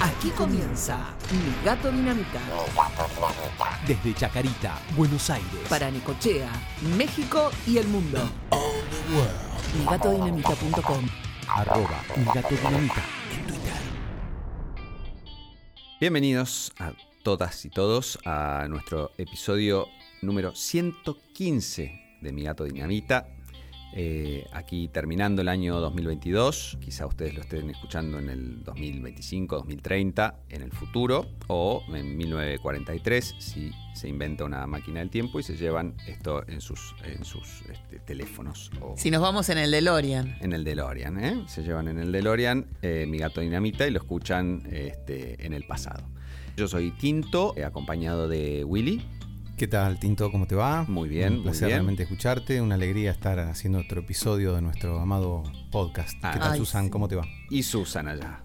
Aquí comienza Mi Gato Dinamita. Desde Chacarita, Buenos Aires. Para Necochea, México y el mundo. MiGatoDinamita.com Arroba Mi Gato Dinamita en Twitter. Bienvenidos a todas y todos a nuestro episodio número 115 de Mi Gato Dinamita. Eh, aquí terminando el año 2022, quizá ustedes lo estén escuchando en el 2025, 2030, en el futuro, o en 1943, si se inventa una máquina del tiempo y se llevan esto en sus, en sus este, teléfonos. O Si nos vamos en el DeLorean. en el DeLorean, ¿eh? Se llevan en el DeLorean eh, Mi Gato Dinamita y lo escuchan este, en el pasado. Yo soy Tinto, acompañado de Willy. ¿Qué tal, Tinto? ¿Cómo te va? Muy bien, Un placer muy bien. realmente escucharte. Una alegría estar haciendo otro episodio de nuestro amado podcast. Ah, ¿Qué tal, ay, Susan? sí. ¿Cómo te va? Y Susan allá.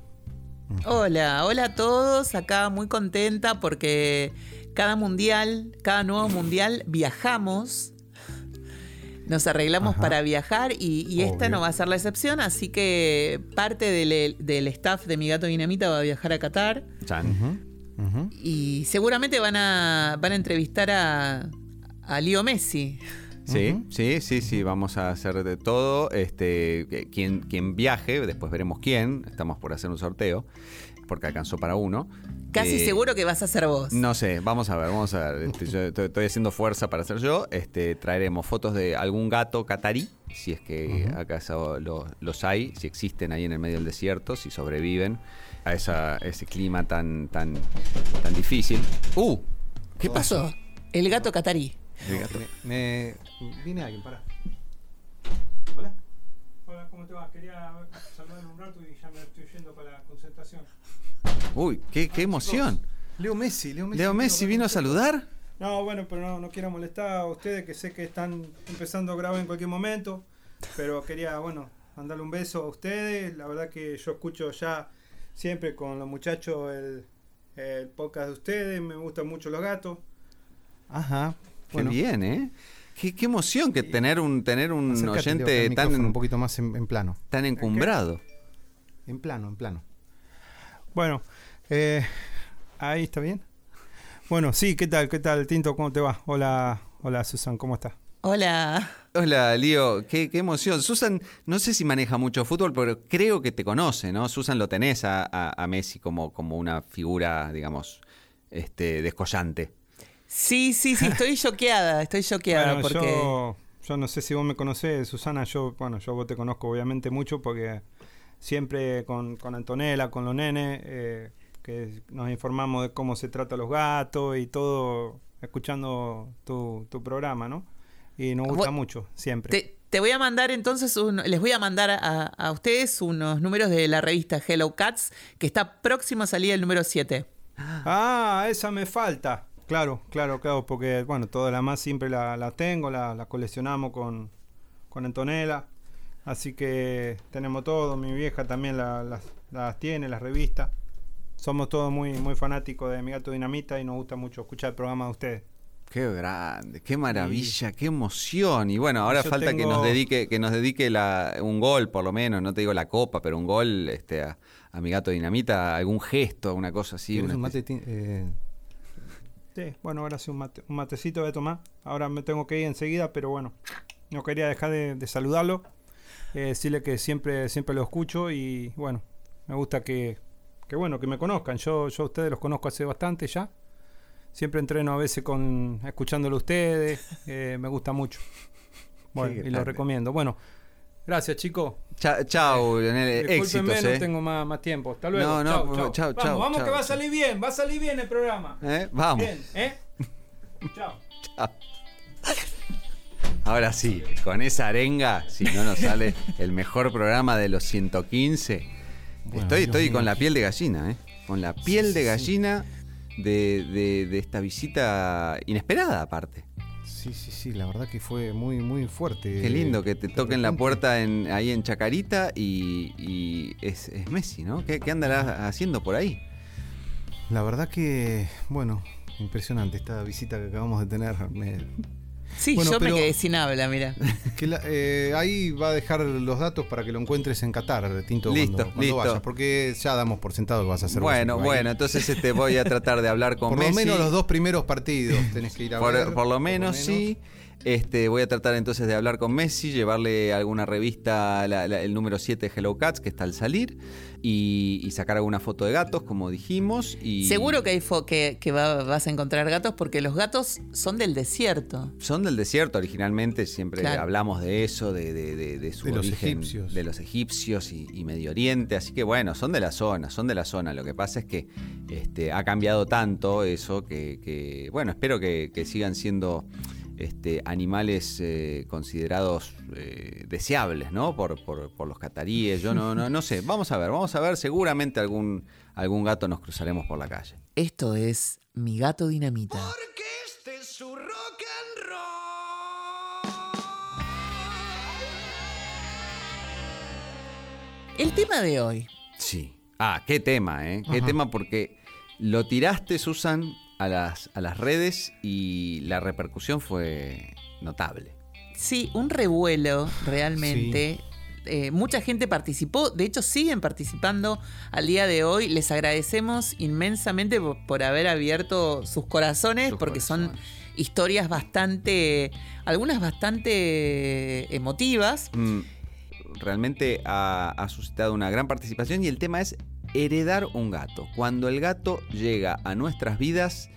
Hola, hola a todos. Acá muy contenta porque cada mundial, cada nuevo mundial viajamos. Nos arreglamos Ajá. para viajar y, y esta no va a ser la excepción, así que parte del, del staff de Mi Gato Dinamita va a viajar a Qatar Chan. Y seguramente van a, van a entrevistar a, a Leo Messi. Sí, sí, sí, sí, vamos a hacer de todo. Este, que- quien, quien viaje, después veremos quién. Estamos por hacer un sorteo, porque alcanzó para uno. Casi Eh, seguro que vas a ser vos. No sé, vamos a ver, vamos a ver. Este, yo estoy, estoy haciendo fuerza para ser yo. Este, traeremos fotos de algún gato catarí, si es que acaso lo- los hay, si existen ahí en el medio del desierto, si sobreviven a esa- ese clima tan, tan, tan difícil. ¡Uh! ¿Qué pasó? El gato catarí. El gato. Me, me- Viene alguien, para. Hola. Hola, ¿cómo te va? Quería saludar un rato y ya me estoy yendo para la concentración. Uy, qué, qué emoción. Leo Messi, Leo Messi. Leo Messi vino a saludar. No, bueno, pero no, no quiero molestar a ustedes que sé que están empezando a grabar en cualquier momento. Pero quería, bueno, mandarle un beso a ustedes. La verdad que yo escucho ya siempre con los muchachos el, el podcast de ustedes. Me gustan mucho los gatos. Ajá. Qué Bueno, bien, ¿eh? Qué, qué emoción que tener un, tener un acércate, oyente tan, un poquito más en, en plano. tan encumbrado. En plano, en plano. Bueno, eh, ahí está bien. Bueno, sí, ¿qué tal? ¿Qué tal, Tinto? ¿Cómo te va? Hola, hola, Susan, ¿cómo estás? Hola. Hola, Lío, qué, qué emoción. Susan, no sé si maneja mucho fútbol, pero creo que te conoce, ¿no? Susan lo tenés a, a- a Messi como, como una figura, digamos, este, descollante. Sí, sí, sí, estoy choqueada, estoy choqueada Bueno, porque... yo, yo no sé si vos me conocés, Susana, yo, bueno, yo vos te conozco obviamente mucho porque siempre con, con Antonella, con los nenes, eh, que nos informamos de cómo se trata a los gatos y todo, escuchando tu, tu programa, ¿no? Y nos gusta mucho, siempre. Te, te voy a mandar entonces, un- les voy a mandar a, a ustedes unos números de la revista Hello Cats, que está próximo a salir el número 7. Ah, esa me falta. Claro, claro, claro, porque, bueno, todas las más siempre la, la tengo, la, la coleccionamos con, con Antonella. Así que tenemos todo, mi vieja también la- las, las tiene, las revistas. Somos todos muy, muy fanáticos de Mi Gato Dinamita y nos gusta mucho escuchar el programa de ustedes. Qué grande, qué maravilla, qué emoción. Y bueno, ahora Yo falta que nos dedique, que nos dedique la- un gol, por lo menos, no te digo la copa, pero un gol este, a, a mi gato dinamita, algún gesto, una cosa así. ¿Quieres una un mate? eh, Sí, bueno, ahora sí un, mate- un matecito voy a tomar. Ahora me tengo que ir enseguida, pero bueno, no quería dejar de, de saludarlo. eh, decirle que siempre, siempre lo escucho y bueno, me gusta que, que bueno, que me conozcan. Yo, yo a ustedes los conozco hace bastante ya. Siempre entreno a veces con escuchándolo a ustedes. eh, me gusta mucho. Bueno, y lo recomiendo. Bueno, gracias chicos. Cha- Chao, Leonel, Discúlpenme, éxitos, no eh. tengo más, más tiempo. Hasta luego. No, no, chau. favor, chau, vamos, que va a salir bien, va a salir bien el programa. ¿Eh? Vamos. Bien, ¿eh? Chao. Ahora sí, con esa arenga, si no nos sale el mejor programa de los 115. Bueno, estoy estoy con la piel de gallina, ¿eh? Con la piel de gallina de, de- de esta visita inesperada, aparte. sí, sí, sí, la verdad que fue muy, muy fuerte. Qué lindo que te toquen la puerta en, ahí en Chacarita y, y es, es Messi, ¿no? ¿Qué, qué andará haciendo por ahí? La verdad que, bueno, impresionante esta visita que acabamos de tener. Me, Sí, Bueno, yo pero- me quedé sin habla, mira. Que la- eh, ahí va a dejar los datos para que lo encuentres en Qatar, Tinto, Listo, cuando, cuando listo. vayas, porque ya damos por sentado que vas a hacer vos Bueno, bueno, entonces este, voy a tratar de hablar con Por Messi. lo menos los dos primeros partidos tenés que ir a Por, ver. por lo menos, sí. Este, voy a tratar entonces de hablar con Messi, llevarle alguna revista, la- la- el número 7 de Hello Cats, que está al salir, y, y sacar alguna foto de gatos, como dijimos. Y Seguro que, hay fo- que, que va- vas a encontrar gatos porque los gatos son del desierto. Son del desierto originalmente, siempre Claro. hablamos de eso, de, de- de- de su De los origen, egipcios. de los egipcios y, y Medio Oriente, así que bueno, son de la zona, son de la zona. Lo que pasa es que este, ha cambiado tanto eso que, que, bueno, espero que, que sigan siendo este, animales eh, considerados eh, deseables, ¿no? Por, por- por los cataríes, yo no, no, no sé, vamos a ver, vamos a ver, seguramente algún, algún gato nos cruzaremos por la calle. Esto es Mi Gato Dinamita. El tema de hoy. Sí. Ah, qué tema, ¿eh? Qué Ajá. tema porque lo tiraste, Susan, a las, a las redes y la repercusión fue notable. Sí, un revuelo realmente. Eh, mucha gente participó, de hecho siguen participando al día de hoy. Les agradecemos inmensamente por, por haber abierto sus corazones, Sus porque son historias bastante, algunas bastante emotivas. Mm, realmente ha, ha suscitado una gran participación y el tema es heredar un gato. Cuando el gato llega a nuestras vidas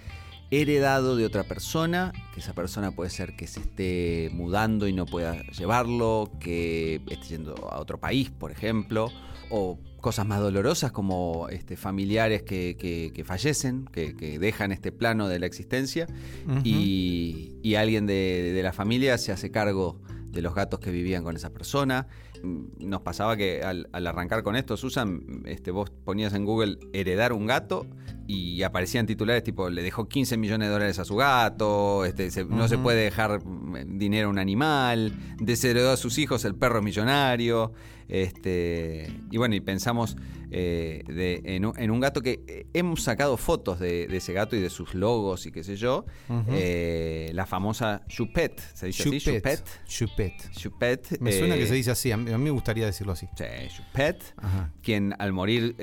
heredado de otra persona, que esa persona puede ser que se esté mudando y no pueda llevarlo, que esté yendo a otro país, por ejemplo, o cosas más dolorosas como este, familiares que, que- que fallecen, que, que dejan este plano de la existencia y, y alguien de, de la familia se hace cargo de los gatos que vivían con esa persona. Nos pasaba que al, al arrancar con esto, Susan, este, vos ponías en Google heredar un gato y aparecían titulares tipo le dejó 15 millones de dólares a su gato, este, se- no se puede dejar mm, dinero a un animal, desheredó a sus hijos, el perro es millonario. Este, y bueno, y pensamos eh, de- en, un, en un gato que eh, hemos sacado fotos de, de ese gato y de sus logos y qué sé yo. Eh, la famosa Chupet, ¿se dice así? Chupet. Chupet. Chupet. Chupet. Me suena eh, que se dice así, a mí, a mí me gustaría decirlo así. Sí, Chupet, Ajá. quien al morir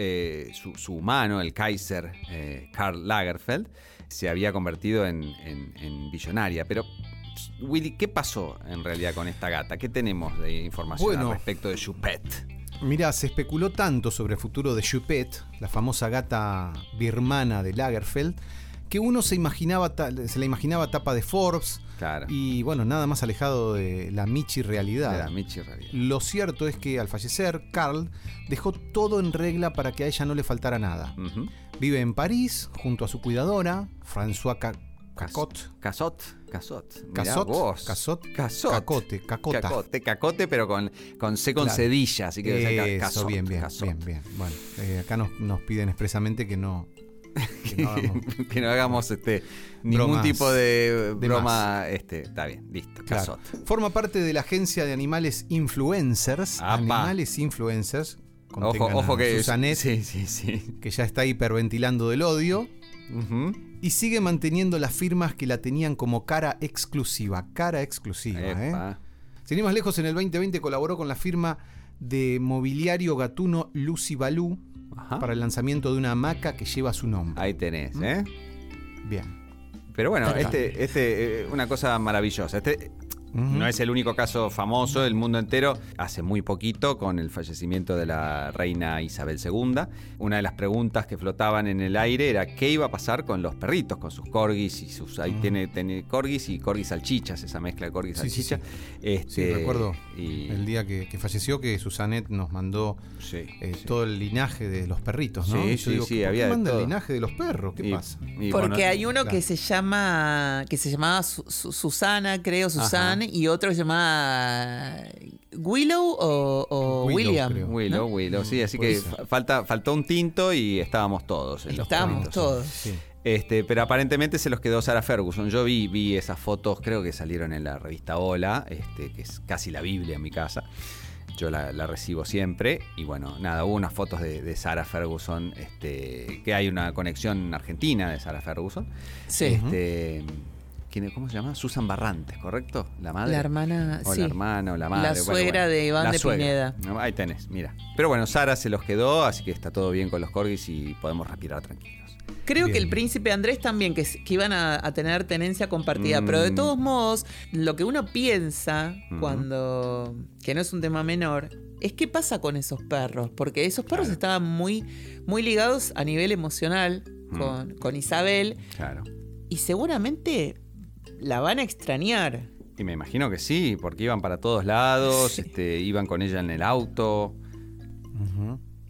su, su humano, el Kaiser Karl Lagerfeld, se había convertido en, en- en billonaria. Pero, Willy, ¿qué pasó en realidad con esta gata? ¿Qué tenemos de información Bueno. al respecto de Chupet? Mirá, se especuló tanto sobre el futuro de Chupet, la famosa gata birmana de Lagerfeld, que uno se imaginaba se la imaginaba tapa de Forbes Claro. y bueno, nada más alejado de la Michi realidad. de la Michi realidad. Lo cierto es que al fallecer, Carl dejó todo en regla para que a ella no le faltara nada. Vive en París junto a su cuidadora, François Ca- Cacot. Casot. Casot. Casot, vos. Casot, Casot. Cacote, Cacota. Cacote, cacote, pero con, con C con Claro. cedilla, así que Eso, casot, bien, bien, casot. bien, bien. Bueno, eh, acá nos, nos piden expresamente que no, que no hagamos- que no hagamos este ningún Bromas tipo de broma. Este, está bien, listo. Claro. Casot. Forma parte de la agencia de animales influencers. Apa. Animales influencers. Ojo, ojo que. Susanet, Sí, sí, sí. que ya está hiperventilando del odio. Ujú. Y sigue manteniendo las firmas que la tenían como cara exclusiva. Cara exclusiva, ¿eh? Epa. Sin ir más lejos, en el 2020 colaboró con la firma de mobiliario gatuno Lucy Balú Ajá. para el lanzamiento de una hamaca que lleva su nombre. Ahí tenés, ¿eh? Bien. Pero bueno, este, este, eh, una cosa maravillosa. Este No es el único caso famoso del mundo entero. Hace muy poquito, con el fallecimiento de la reina Isabel II, una de las preguntas que flotaban en el aire era qué iba a pasar con los perritos, con sus corgis y sus. Ahí Ujú. tiene, tiene corgis y corgis salchichas, esa mezcla de corgis Sí, sí, salchicha. Sí, Este, recuerdo y- el día que, que falleció que Susanet nos mandó sí, eh, sí. todo el linaje de los perritos, ¿no? Sí, yo sí, digo, sí, ¿por qué había de manda todo. el linaje de los perros? ¿Qué Y- pasa? y Porque bueno, hay uno claro. que se llama, que se llamaba Su- Su- Susana, creo, Y otro que se llama Willow o, o Willow, William. creo. Willow, ¿no? Willow, sí, así que falta, faltó un tinto y estábamos todos. en Estábamos todos. Sí. Este, pero aparentemente se los quedó Sarah Ferguson. Yo vi, vi esas fotos, creo que salieron en la revista Hola, este, que es casi la Biblia en mi casa. Yo la, la recibo siempre. Y bueno, nada, hubo unas fotos de, de Sarah Ferguson, este, que hay una conexión argentina de Sarah Ferguson. Sí. Este, ¿quién, ¿cómo se llama? Susan Barrantes, ¿correcto? La madre. La hermana, O sí. la hermana o la madre. La bueno, suegra bueno. de Iván La de suegra. Pineda. Ahí tenés, mira. Pero bueno, Sara se los quedó, así que está todo bien con los corgis y podemos respirar tranquilos. Creo que el príncipe Andrés también, que, que iban a, a tener tenencia compartida, pero de Mm. todos modos, lo que uno piensa cuando, que no es un tema menor, es qué pasa con esos perros, porque esos perros Claro. estaban muy, muy ligados a nivel emocional Mm. con, con Isabel Claro. y seguramente la van a extrañar. Y me imagino que sí, porque iban para todos lados, Sí. este, iban con ella en el auto.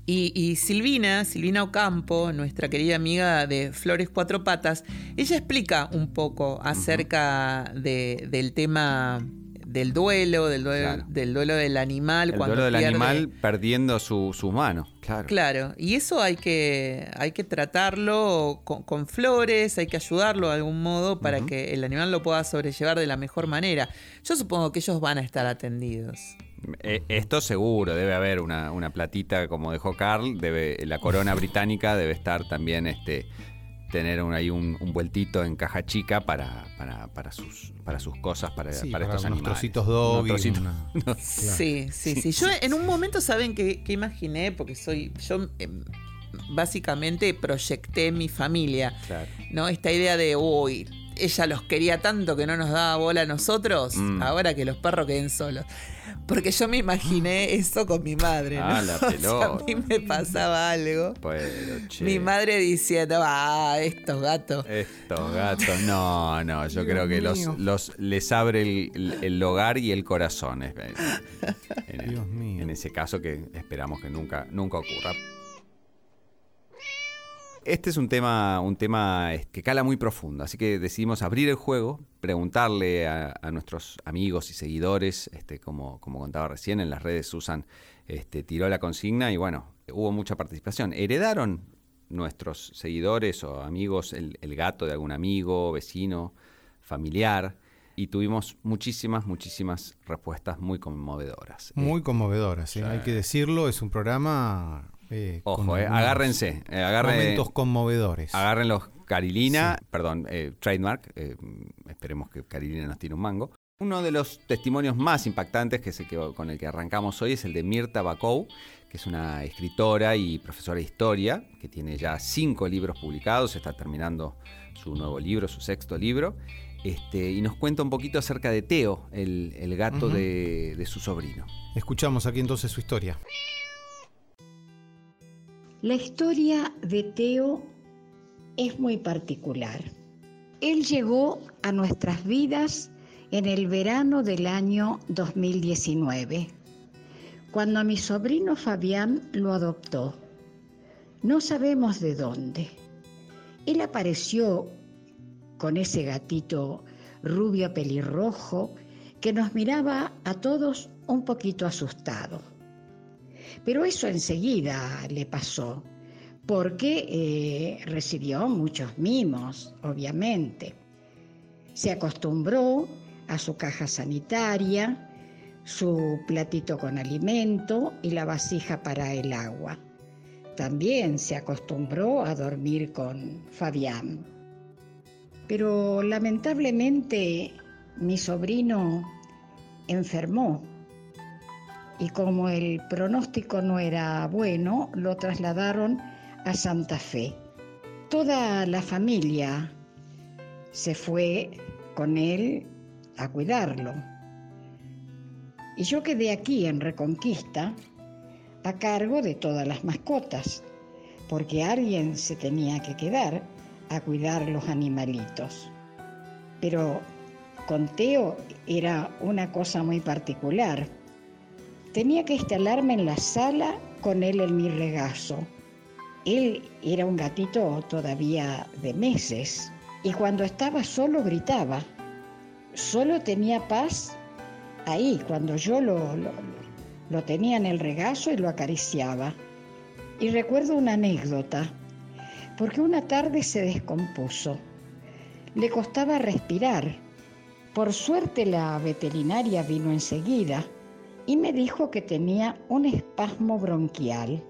Y, y Silvina, Silvina Ocampo, nuestra querida amiga de Flores Cuatro Patas, ella explica un poco acerca de- del tema del duelo, del duelo, Claro. del duelo del animal El cuando duelo del pierde- animal perdiendo su, sus manos. Claro. Claro, y eso hay que, hay que tratarlo con, con flores, hay que ayudarlo de algún modo para que el animal lo pueda sobrellevar de la mejor manera. Yo supongo que ellos van a estar atendidos. Eh, Esto seguro, debe haber una, una platita como dejó Carl, debe, la corona británica debe estar también, este, tener un- ahí un, un vueltito en caja chica para, para, para sus, para sus cosas, para, Sí, para para estos unos animales. trocitos doggy, trocitos. una- Sí, sí, sí. Yo en un momento, ¿saben qué, qué imaginé? Porque soy. Yo em, básicamente proyecté mi familia. Claro. ¿No? Esta idea de, uy, ella los quería tanto que no nos daba bola a nosotros. Mm. Ahora que los perros queden solos. Porque yo me imaginé eso con mi madre. ¿no? Ah, la O sea, a pelota. mí me pasaba algo. Pero, che, Mi madre diciendo, ah, estos gatos. Estos gatos, no, no, yo creo que los, los les abre el, el- el hogar y el corazón. En, Dios mío. en ese caso que esperamos que nunca, nunca ocurra. Este es un tema, un tema que cala muy profundo, así que decidimos abrir el juego, preguntarle a, a nuestros amigos y seguidores, este, como, como contaba recién en las redes, Susan este, tiró la consigna y bueno, hubo mucha participación. ¿Heredaron nuestros seguidores o amigos el, el gato de algún amigo, vecino, familiar? Y tuvimos muchísimas, muchísimas respuestas muy conmovedoras. Muy conmovedoras, ¿eh? hay que decirlo, es un programa... eh, Ojo, eh, agárrense, eh, agarren, Momentos conmovedores. agarren los Carilina, perdón, eh, trademark, eh, esperemos que Carilina nos tire un mango. Uno de los testimonios más impactantes que es el que- con el que arrancamos hoy es el de Mirta Bakou, que es una escritora y profesora de historia, que tiene ya cinco libros publicados, está terminando su nuevo libro, su sexto libro, este, y nos cuenta un poquito acerca de Teo, el, el gato de, de su sobrino. Escuchamos aquí entonces su historia. La historia de Teo es muy particular. Él llegó a nuestras vidas en el verano del año 2019, cuando mi sobrino Fabián lo adoptó. No sabemos de dónde. Él apareció con ese gatito rubio pelirrojo que nos miraba a todos un poquito asustado. Pero eso enseguida le pasó, porque eh, recibió muchos mimos, obviamente. Se acostumbró a su caja sanitaria, su platito con alimento y la vasija para el agua. También se acostumbró a dormir con Fabián. Pero lamentablemente mi sobrino enfermó y como el pronóstico no era bueno, lo trasladaron a Santa Fe. Toda la familia se fue con él a cuidarlo. Y yo quedé aquí en Reconquista a cargo de todas las mascotas, porque alguien se tenía que quedar a cuidar los animalitos. Pero con Teo era una cosa muy particular. Tenía que instalarme en la sala con él en mi regazo. Él era un gatito todavía de meses y cuando estaba solo gritaba. Solo tenía paz ahí, cuando yo lo, lo, lo tenía en el regazo y lo acariciaba. Y recuerdo una anécdota, porque una tarde se descompuso. Le costaba respirar. Por suerte la veterinaria vino enseguida y me dijo que tenía un espasmo bronquial,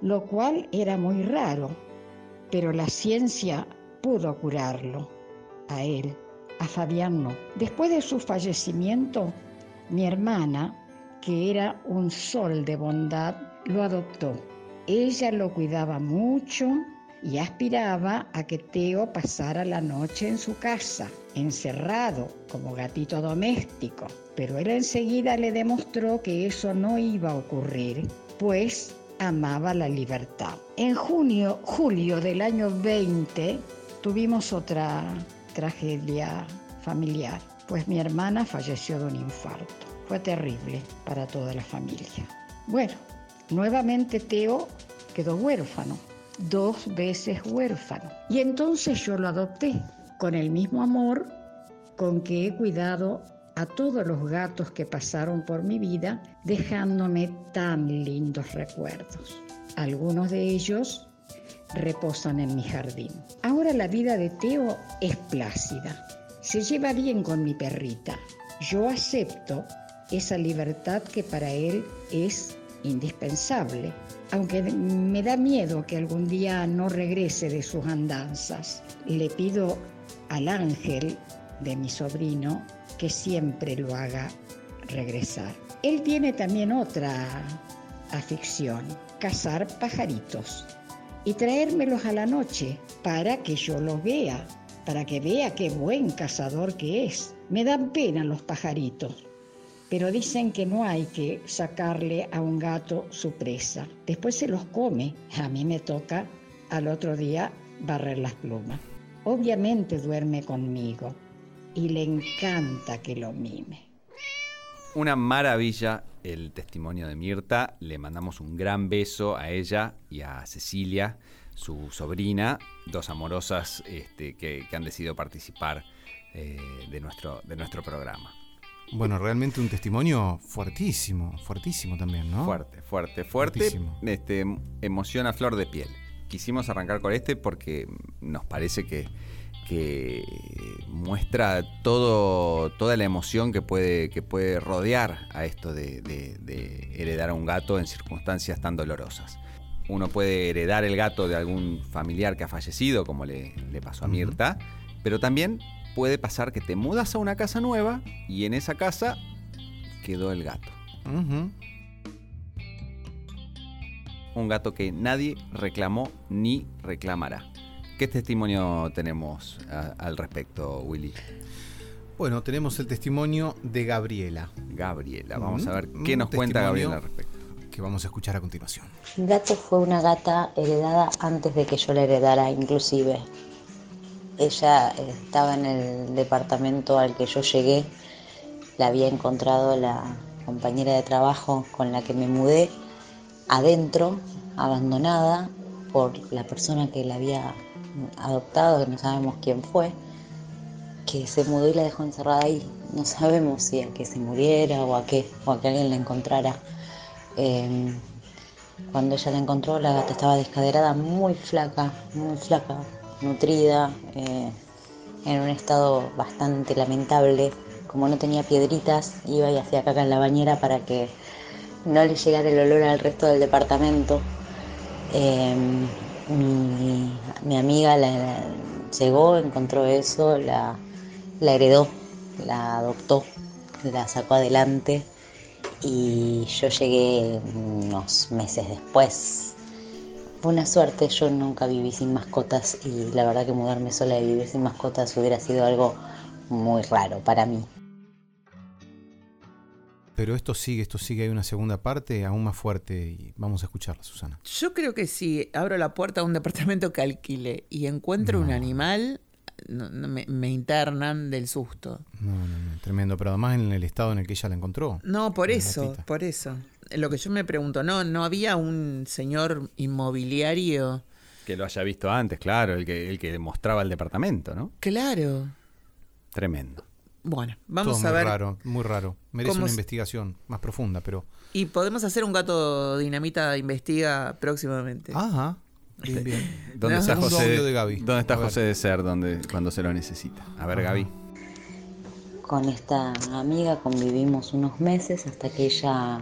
lo cual era muy raro, pero la ciencia pudo curarlo, a él, a Fabián no. Después de su fallecimiento, mi hermana, que era un sol de bondad, lo adoptó. Ella lo cuidaba mucho y aspiraba a que Teo pasara la noche en su casa, encerrado como gatito doméstico. Pero él enseguida le demostró que eso no iba a ocurrir, pues amaba la libertad. En junio, julio del año 20 tuvimos otra tragedia familiar, pues mi hermana falleció de un infarto. Fue terrible para toda la familia. Bueno, nuevamente Teo quedó huérfano, dos veces huérfano. Y entonces yo lo adopté con el mismo amor con que he cuidado a todos los gatos que pasaron por mi vida, dejándome tan lindos recuerdos. Algunos de ellos reposan en mi jardín. Ahora la vida de Teo es plácida. Se lleva bien con mi perrita. Yo acepto esa libertad que para él es indispensable, aunque me da miedo que algún día no regrese de sus andanzas. Le pido al ángel de mi sobrino que siempre lo haga regresar. Él tiene también otra afición, cazar pajaritos y traérmelos a la noche para que yo los vea, para que vea qué buen cazador que es. Me dan pena los pajaritos, pero dicen que no hay que sacarle a un gato su presa. Después se los come. A mí me toca al otro día barrer las plumas. Obviamente duerme conmigo y le encanta que lo mime. Una maravilla el testimonio de Mirta. Le mandamos un gran beso a ella y a Cecilia, su sobrina, dos amorosas este, que, que han decidido participar eh, de, nuestro, de nuestro programa. Bueno, realmente un testimonio fuertísimo, fuertísimo también, ¿no? Fuerte, fuerte, fuerte. Fuertísimo. Este, emoción a flor de piel. Quisimos arrancar con este porque nos parece que, que muestra todo, toda la emoción que puede, que puede rodear a esto de, de- de heredar a un gato en circunstancias tan dolorosas. Uno puede heredar el gato de algún familiar que ha fallecido, como le, le pasó a. Mirta, pero también puede pasar que te mudas a una casa nueva y en esa casa quedó el gato. Un gato que nadie reclamó ni reclamará. ¿Qué testimonio tenemos a- al respecto, Willy? Bueno, tenemos el testimonio de Gabriela, Gabriela, vamos a ver qué nos cuenta. Gabriela al respecto. que vamos a escuchar a continuación. Gato fue una gata heredada antes de que yo la heredara inclusive. Ella estaba en el departamento al que yo llegué, la había encontrado la compañera de trabajo con la que me mudé adentro, abandonada por la persona que la había adoptado, que no sabemos quién fue, que se mudó y la dejó encerrada ahí. No sabemos si a que se muriera o a qué, o a que alguien la encontrara. Eh, cuando ella la encontró, la gata estaba descaderada, muy flaca, muy flaca, nutrida, eh, en un estado bastante lamentable. Como no tenía piedritas, iba y hacía caca en la bañera para que no le llegara el olor al resto del departamento. Eh, mi, mi amiga la, la- llegó, encontró eso, la, la heredó, la adoptó, la sacó adelante y yo llegué unos meses después. Fue una suerte, yo nunca viví sin mascotas y la verdad que mudarme sola y vivir sin mascotas hubiera sido algo muy raro para mí. Pero esto sigue, esto sigue, hay una segunda parte aún más fuerte y vamos a escucharla, Susana. Yo creo que si abro la puerta a un departamento que alquile y encuentro un animal, no- no, me, me internan del susto. No, no, no, tremendo, pero además en el estado en el que ella la encontró. No, por eso, por eso. Lo que yo me pregunto, ¿no, no había un señor inmobiliario? Que lo haya visto antes, claro, el que, el que mostraba el departamento, ¿no? Claro. Tremendo. Bueno, vamos Todo a muy ver. raro, muy raro. Merece una investigación más profunda, pero. Y podemos hacer un gato dinamita investiga próximamente. Ajá. Bien, bien. ¿Dónde No. está José de Gaby. ¿Dónde está. José de Ser donde, cuando se lo necesita? A ver, Ajá. Gaby. Con esta amiga convivimos unos meses hasta que ella,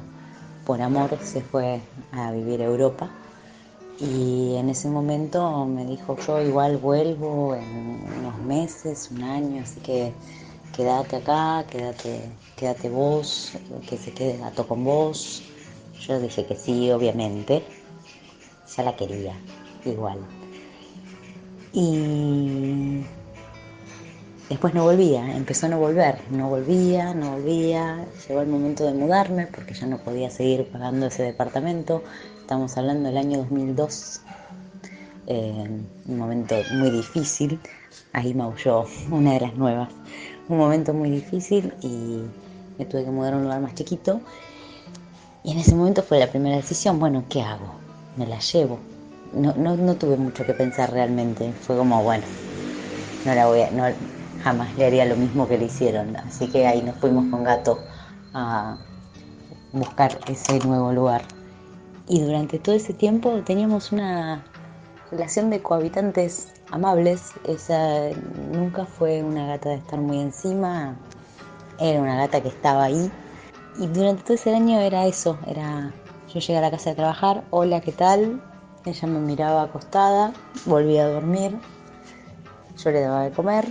por amor, se fue a vivir a Europa. Y en ese momento me dijo, yo igual vuelvo en unos meses, un año, así que quédate acá, quédate, quédate vos, que se quede gato con vos. Yo dije que sí, obviamente. Ya la quería, igual. Y después no volvía, empezó a no volver, no volvía, no volvía. Llegó el momento de mudarme porque ya no podía seguir pagando ese departamento. Estamos hablando del año 2002, eh, un momento muy difícil. Ahí maulló una de las nuevas. Un momento muy difícil y me tuve que mudar a un lugar más chiquito. Y en ese momento fue la primera decisión, bueno, ¿qué hago? Me la llevo. No, no, no tuve mucho que pensar realmente. Fue como, bueno, no la voy a, no, jamás le haría lo mismo que le hicieron. Así que ahí nos fuimos con Gato a buscar ese nuevo lugar. Y durante todo ese tiempo teníamos una relación de cohabitantes amables. Esa nunca fue una gata de estar muy encima. Era una gata que estaba ahí. Y durante todo ese año era eso, era yo llegué a la casa de trabajar, hola, ¿qué tal? Ella me miraba acostada, volvía a dormir, yo le daba de comer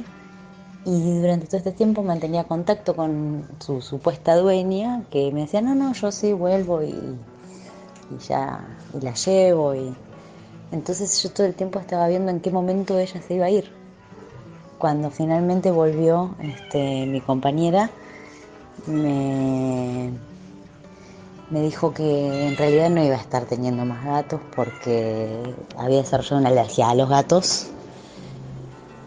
y durante todo este tiempo mantenía contacto con su supuesta dueña que me decía, no, no, yo sí vuelvo y, y ya, y la llevo y entonces yo todo el tiempo estaba viendo en qué momento ella se iba a ir. Cuando finalmente volvió este, mi compañera, me, me dijo que en realidad no iba a estar teniendo más gatos porque había desarrollado una alergia a los gatos.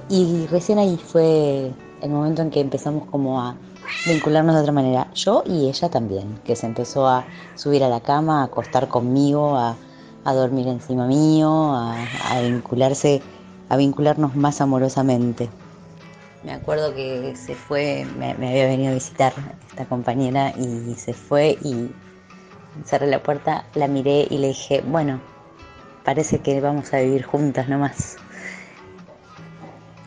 Y recién ahí fue el momento en que empezamos como a vincularnos de otra manera. Yo y ella también, que se empezó a subir a la cama, a acostar conmigo, a, a dormir encima mío, a, vincularse, a vincularnos más amorosamente. Me acuerdo que se fue, me, me había venido a visitar esta compañera y se fue y cerré la puerta, la miré y le dije, bueno, parece que vamos a vivir juntas nomás.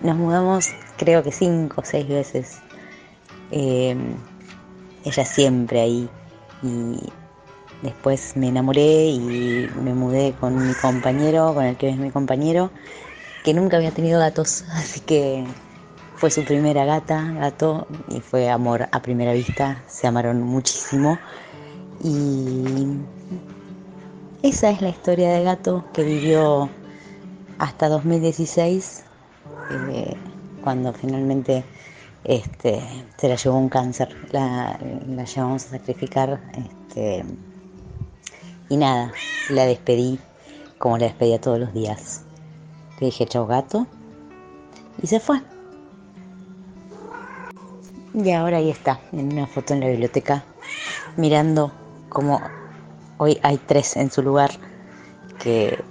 Nos mudamos creo que cinco o seis veces. Eh, ella siempre ahí. Y después me enamoré y me mudé con mi compañero, con el que es mi compañero, que nunca había tenido gatos. Así que fue su primera gata, gato, y fue amor a primera vista. Se amaron muchísimo. Y esa es la historia de gato que vivió hasta 2016, eh, cuando finalmente este, se la llevó un cáncer, la, la llevamos a sacrificar. Este, y nada, la despedí como la despedía todos los días. Le dije chao gato y se fue. Y ahora ahí está, en una foto en la biblioteca, mirando como hoy hay tres en su lugar que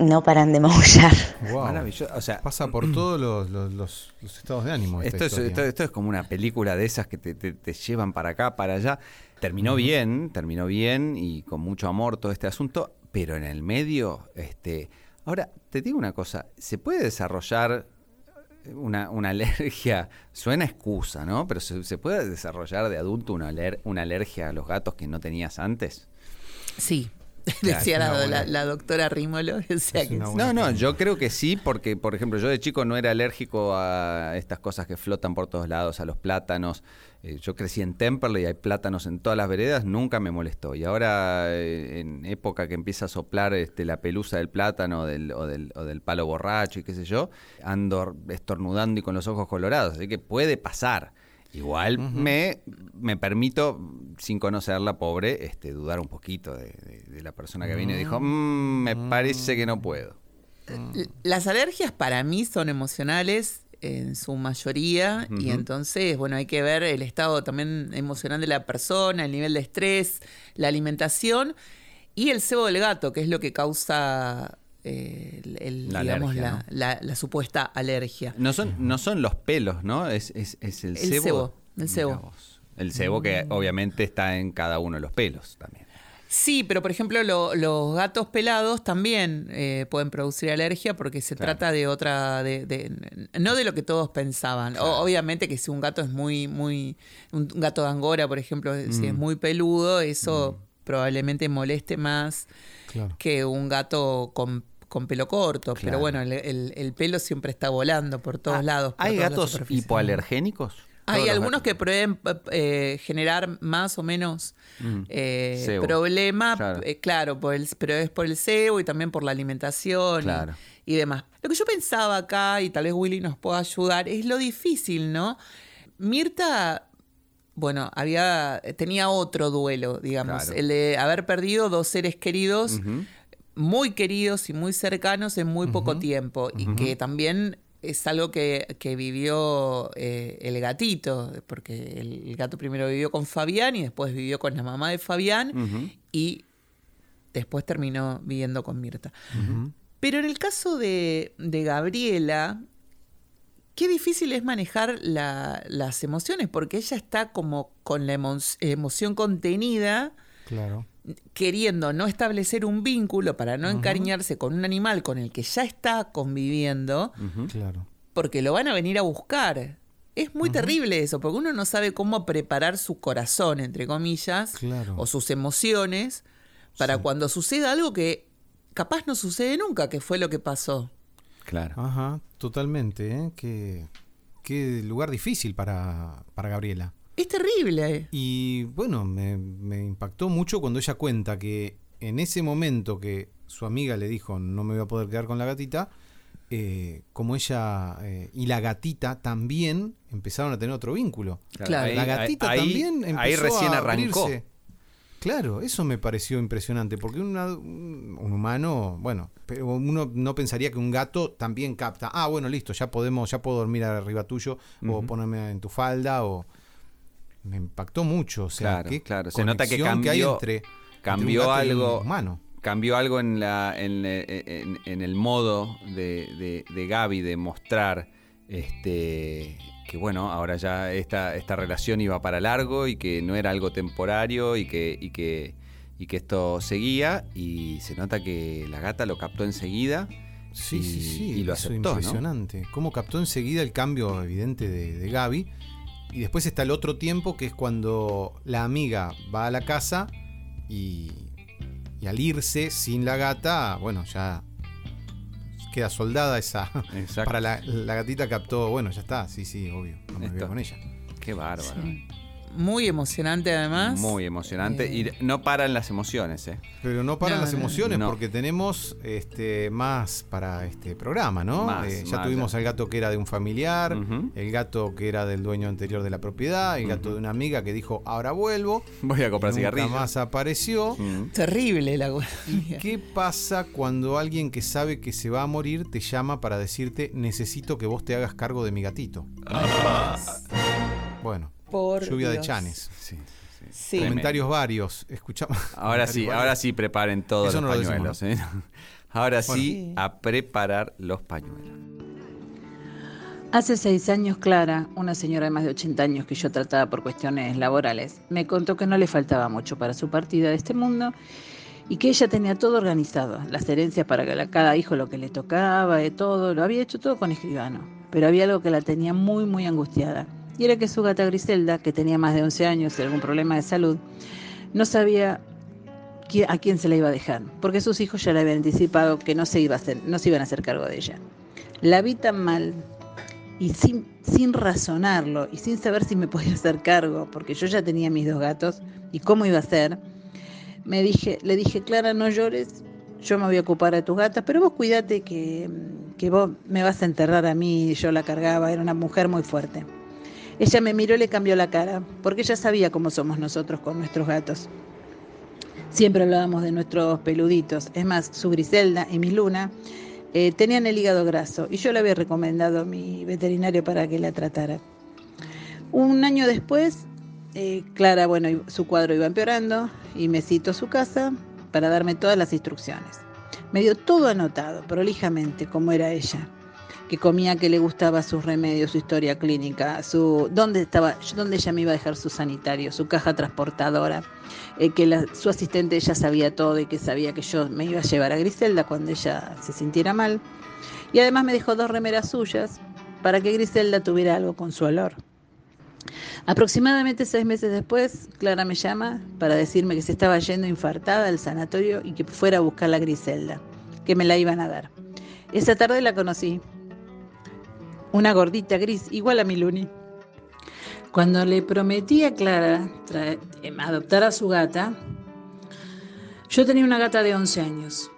no paran de maullar. Wow. Maravilloso. O sea, Pasa por todos los, los- los- los estados de ánimo. esta Esto es, historia. esto, esto es como una película de esas que te, te- te llevan para acá, para allá. Terminó bien, terminó bien y con mucho amor todo este asunto, pero en el medio, este, ahora te digo una cosa, se puede desarrollar una, una alergia, suena excusa, ¿no? Pero se, se puede desarrollar de adulto una, aler- una alergia a los gatos que no tenías antes. Sí, decía la, buena- la- la doctora Rímolo. Que No, no, yo creo que sí, porque, por ejemplo, yo de chico no era alérgico a estas cosas que flotan por todos lados, a los plátanos. Eh, yo crecí en Temperley y hay plátanos en todas las veredas, nunca me molestó. Y ahora, eh, en época que empieza a soplar este, la pelusa del plátano del- o, del, o del palo borracho y qué sé yo, ando estornudando y con los ojos colorados. Así que puede pasar. Igual me, me permito, sin conocerla, pobre, este, dudar un poquito de, de- de la persona que vino y dijo, "Mm, me parece que no puedo. L- Las alergias para mí son emocionales en su mayoría y entonces, bueno, hay que ver el estado también emocional de la persona, el nivel de estrés, la alimentación y el cebo del gato, que es lo que causa eh, el, La digamos, alergia, la, ¿no? la- la supuesta alergia. No son, no son los pelos, ¿no? Es, es, es el, El cebo. cebo, el cebo. El cebo que obviamente está en cada uno de los pelos también. Sí, pero por ejemplo lo- los gatos pelados también eh, pueden producir alergia porque se Claro. trata de otra, de, de- no de lo que todos pensaban. O- obviamente que si un gato es muy, muy, un gato de angora, por ejemplo, si Mm. es muy peludo, eso probablemente moleste más Claro. que un gato con, con pelo corto. Claro. Pero bueno, el, el- el pelo siempre está volando por todos Ah, lados. por ¿Hay todas gatos hipoalergénicos? Hay algunos que gatos. prueben eh, generar más o menos Mm. eh, Sebo. problema, Claro. eh, claro, por el, pero es por el cebo y también por la alimentación y- Claro. y, demás. Lo que yo pensaba acá, y tal vez Willy nos pueda ayudar, es lo difícil, ¿no? Mirta, bueno, había, tenía otro duelo, digamos, Claro. el de haber perdido dos seres queridos. Muy queridos y muy cercanos en muy poco tiempo y que también es algo que, que vivió eh, el gatito, porque el, el gato primero vivió con Fabián y después vivió con la mamá de Fabián y después terminó viviendo con Mirta. Pero en el caso de, de Gabriela, qué difícil es manejar la- las emociones, porque ella está como con la emo- emoción contenida Claro. Queriendo no establecer un vínculo para no encariñarse con un animal con el que ya está conviviendo. Claro. porque lo van a venir a buscar. Es muy terrible eso, porque uno no sabe cómo preparar su corazón, entre comillas, Claro. o sus emociones, para Sí. cuando suceda algo que capaz no sucede nunca, que fue lo que pasó. Claro. Ajá, totalmente. ¿eh? Qué, qué lugar difícil para, para Gabriela. Es terrible. Y bueno, me, me impactó mucho cuando ella cuenta que en ese momento que su amiga le dijo no me voy a poder quedar con la gatita, eh, como ella eh, y la gatita también empezaron a tener otro vínculo. Claro. Ahí- la gatita ahí- también empezó Ahí recién a arrancó. abrirse. Claro, eso me pareció impresionante, porque una- un, un humano, bueno, pero uno no pensaría que un gato también capta, ah, bueno, listo, ya podemos, ya puedo dormir arriba tuyo, o ponerme en tu falda, o me impactó mucho, o sea, Claro, qué claro. Se nota que hay cambió- entre, un cambió algo. humano. Cambió algo en, la, en, en- en el modo de, de, de Gaby de mostrar este, que, bueno, ahora ya esta, esta relación iba para largo y que no era algo temporario y que, y, que, y que esto seguía. Y se nota que la gata lo captó enseguida. Sí, y, sí, sí. y lo eso aceptó, ¿no? impresionante. Cómo captó enseguida el cambio evidente de, de Gaby. Y después está el otro tiempo que es cuando la amiga va a la casa y, y al irse sin la gata, bueno, ya queda soldada esa. Exacto. Para la, la gatita captó, bueno, ya está, sí, sí, obvio. No me Esto. voy con ella. Qué bárbaro. Sí. Muy emocionante además. Muy emocionante. Eh, Y no paran las emociones, ¿eh? Pero no paran No, las emociones no. porque tenemos este más para este programa, ¿no? Más, Eh, ya más, tuvimos ya. al gato que era de un familiar, el gato que era del dueño anterior de la propiedad, el gato de una amiga que dijo ahora vuelvo, Voy a comprar cigarrillos. más apareció. Terrible la ¿Y qué pasa cuando alguien que sabe que se va a morir te llama para decirte necesito que vos te hagas cargo de mi gatito? Bueno, Por lluvia de chanes. Sí, sí. Sí. Tremendo. Comentarios varios. Escuchamos. Ahora sí, ahora sí preparen todos Eso los no lo pañuelos. ¿eh? Ahora Bueno. sí, a preparar los pañuelos. Hace seis años, Clara, una señora de más de 80 años que yo trataba por cuestiones laborales, me contó que no le faltaba mucho para su partida de este mundo y que ella tenía todo organizado, las herencias para cada hijo lo que le tocaba, de todo, lo había hecho todo con escribano. Pero había algo que la tenía muy, muy angustiada. Y era que su gata Griselda, que tenía más de 11 años y algún problema de salud, no sabía a quién se la iba a dejar, porque sus hijos ya le habían anticipado que no se, iba a hacer, no se iban a hacer cargo de ella. La vi tan mal y sin, sin razonarlo y sin saber si me podía hacer cargo, porque yo ya tenía mis dos gatos y cómo iba a ser, me dije, le dije, Clara, no llores, yo me voy a ocupar de tus gatas, pero vos cuídate que, que vos me vas a enterrar a mí, yo la cargaba, era una mujer muy fuerte. Ella me miró y le cambió la cara, porque ella sabía cómo somos nosotros con nuestros gatos. Siempre hablábamos de nuestros peluditos. Es más, su Griselda y mi Luna eh, tenían el hígado graso y yo le había recomendado a mi veterinario para que la tratara. Un año después, eh, Clara, bueno, su cuadro iba empeorando y me citó a su casa para darme todas las instrucciones. Me dio todo anotado, prolijamente, como era ella. Que comía, que le gustaba sus remedios, su historia clínica, su dónde estaba, dónde ella me iba a dejar su sanitario, su caja transportadora, eh, que su asistente ya sabía todo y que sabía que yo me iba a llevar a Griselda cuando ella se sintiera mal. Y además me dejó dos remeras suyas para que Griselda tuviera algo con su olor. Aproximadamente seis meses después, Clara me llama para decirme que se estaba yendo infartada al sanatorio y que fuera a buscar la Griselda, que me la iban a dar. Esa tarde la conocí. Una gordita gris, igual a mi Luni. Cuando le prometí a Clara em, adoptar a su gata, yo tenía una gata de 11 años.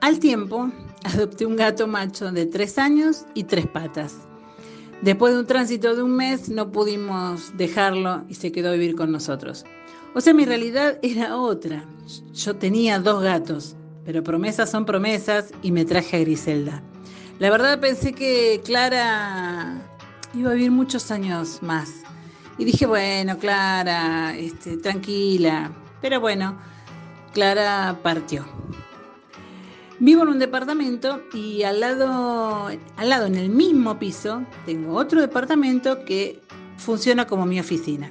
Al tiempo, adopté un gato macho de 3 años y 3 patas. Después de un tránsito de un mes, no pudimos dejarlo y se quedó a vivir con nosotros. O sea, mi realidad era otra. Yo tenía dos gatos, pero promesas son promesas y me traje a Griselda. La verdad pensé que Clara iba a vivir muchos años más. Y dije, bueno, Clara, este, tranquila. Pero bueno, Clara partió. Vivo en un departamento y al lado, al lado, en el mismo piso, tengo otro departamento que funciona como mi oficina.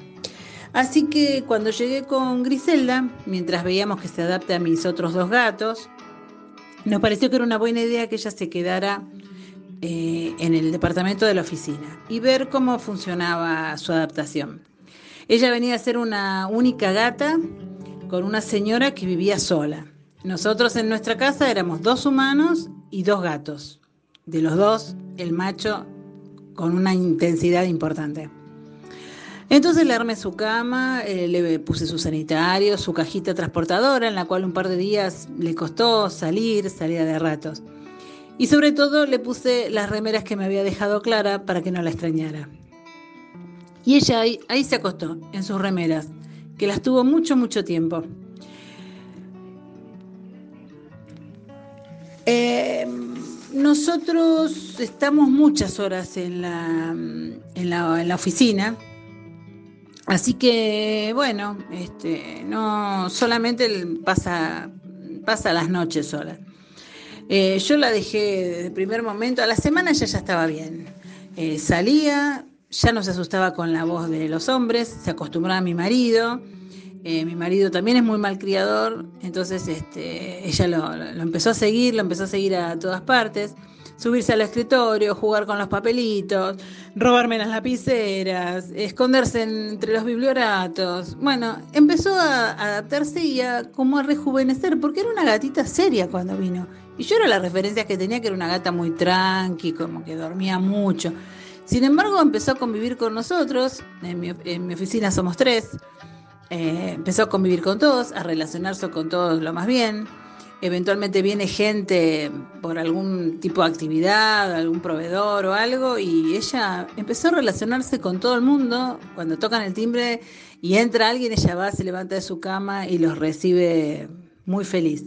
Así que cuando llegué con Griselda, mientras veíamos que se adapta a mis otros dos gatos, nos pareció que era una buena idea que ella se quedara eh, en el departamento de la oficina y ver cómo funcionaba su adaptación. Ella venía a ser una única gata con una señora que vivía sola. Nosotros en nuestra casa éramos dos humanos y dos gatos. De los dos, el macho con una intensidad importante. Entonces le armé su cama, eh, le puse su sanitario, su cajita transportadora, en la cual un par de días le costó salir, salía de ratos. Y sobre todo le puse las remeras que me había dejado Clara para que no la extrañara. Y ella ahí, se acostó, en sus remeras, que las tuvo mucho, mucho tiempo. Eh, nosotros estamos muchas horas en la, en la, en la oficina, así que bueno, este, no solamente pasa, pasa las noches sola. Eh, yo la dejé desde el primer momento, a la semana ya ya estaba bien. Eh, salía, ya no se asustaba con la voz de los hombres, se acostumbraba a mi marido. Eh, mi marido también es muy malcriador, entonces este, ella lo, empezó a seguir, lo empezó a seguir a todas partes. Subirse al escritorio, jugar con los papelitos, robarme las lapiceras, esconderse entre los biblioratos. Bueno, empezó a adaptarse y a como a rejuvenecer, porque era una gatita seria cuando vino. Y yo era la referencia que tenía, que era una gata muy tranqui, como que dormía mucho. Sin embargo, empezó a convivir con nosotros, en mi, oficina somos tres, eh, empezó a convivir con todos, a relacionarse con todos lo más bien. Eventualmente viene gente por algún tipo de actividad, algún proveedor o algo, y ella empezó a relacionarse con todo el mundo. Cuando tocan el timbre y entra alguien, ella va, se levanta de su cama y los recibe muy feliz.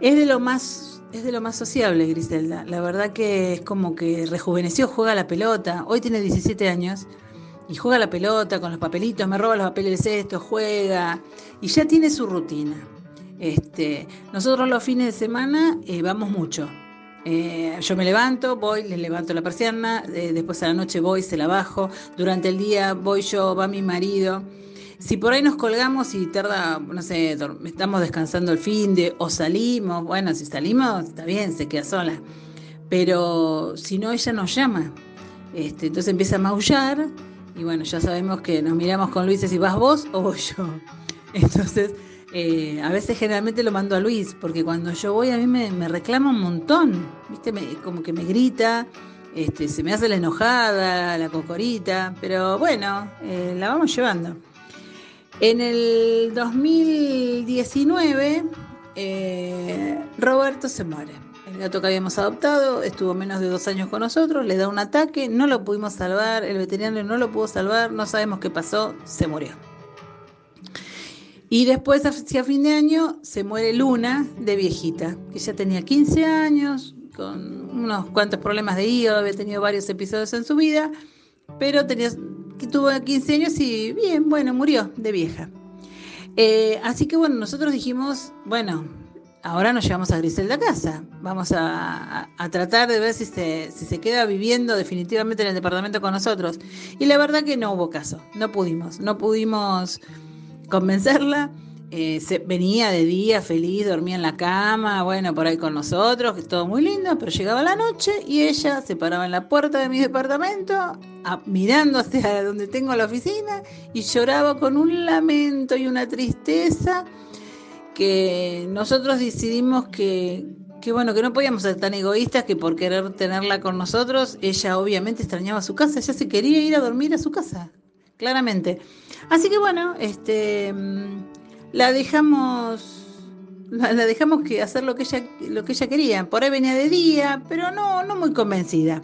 Es de lo más, es de lo más sociable, Griselda. La verdad que es como que rejuveneció, juega la pelota. Hoy tiene 17 años y juega la pelota con los papelitos, me roba los papeles estos, juega y ya tiene su rutina. Este, nosotros los fines de semana eh, vamos mucho. Eh, yo me levanto, voy, le levanto la persiana, eh, después a la noche voy, se la bajo, durante el día voy yo, va mi marido. Si por ahí nos colgamos y tarda, no sé, estamos descansando el fin de o salimos, bueno, si salimos está bien, se queda sola. Pero si no, ella nos llama. Este, entonces empieza a maullar y bueno, ya sabemos que nos miramos con Luis y si vas vos o yo. Entonces, eh, a veces generalmente lo mando a Luis, porque cuando yo voy a mí me, reclama un montón, ¿viste? como que me grita, este, se me hace la enojada, la cocorita, pero bueno, eh, la vamos llevando. En el 2019, eh, Roberto se muere. El gato que habíamos adoptado estuvo menos de dos años con nosotros, le da un ataque, no lo pudimos salvar, el veterinario no lo pudo salvar, no sabemos qué pasó, se murió. Y después, hacia fin de año, se muere Luna de viejita, que ya tenía 15 años, con unos cuantos problemas de hígado, había tenido varios episodios en su vida, pero tenía que tuvo 15 años y bien, bueno, murió de vieja. Eh, así que bueno, nosotros dijimos, bueno, ahora nos llevamos a Griselda a casa. Vamos a, tratar de ver si se, si se, queda viviendo definitivamente en el departamento con nosotros. Y la verdad que no hubo caso, no pudimos, no pudimos convencerla. Eh, se, venía de día feliz, dormía en la cama, bueno, por ahí con nosotros, que todo muy lindo, pero llegaba la noche y ella se paraba en la puerta de mi departamento, mirando hacia donde tengo la oficina y lloraba con un lamento y una tristeza que nosotros decidimos que, que bueno, que no podíamos ser tan egoístas que por querer tenerla con nosotros, ella obviamente extrañaba su casa, ella se quería ir a dormir a su casa, claramente. Así que bueno, este mm, la dejamos la, dejamos que hacer lo que ella lo que ella quería. Por ahí venía de día, pero no no muy convencida.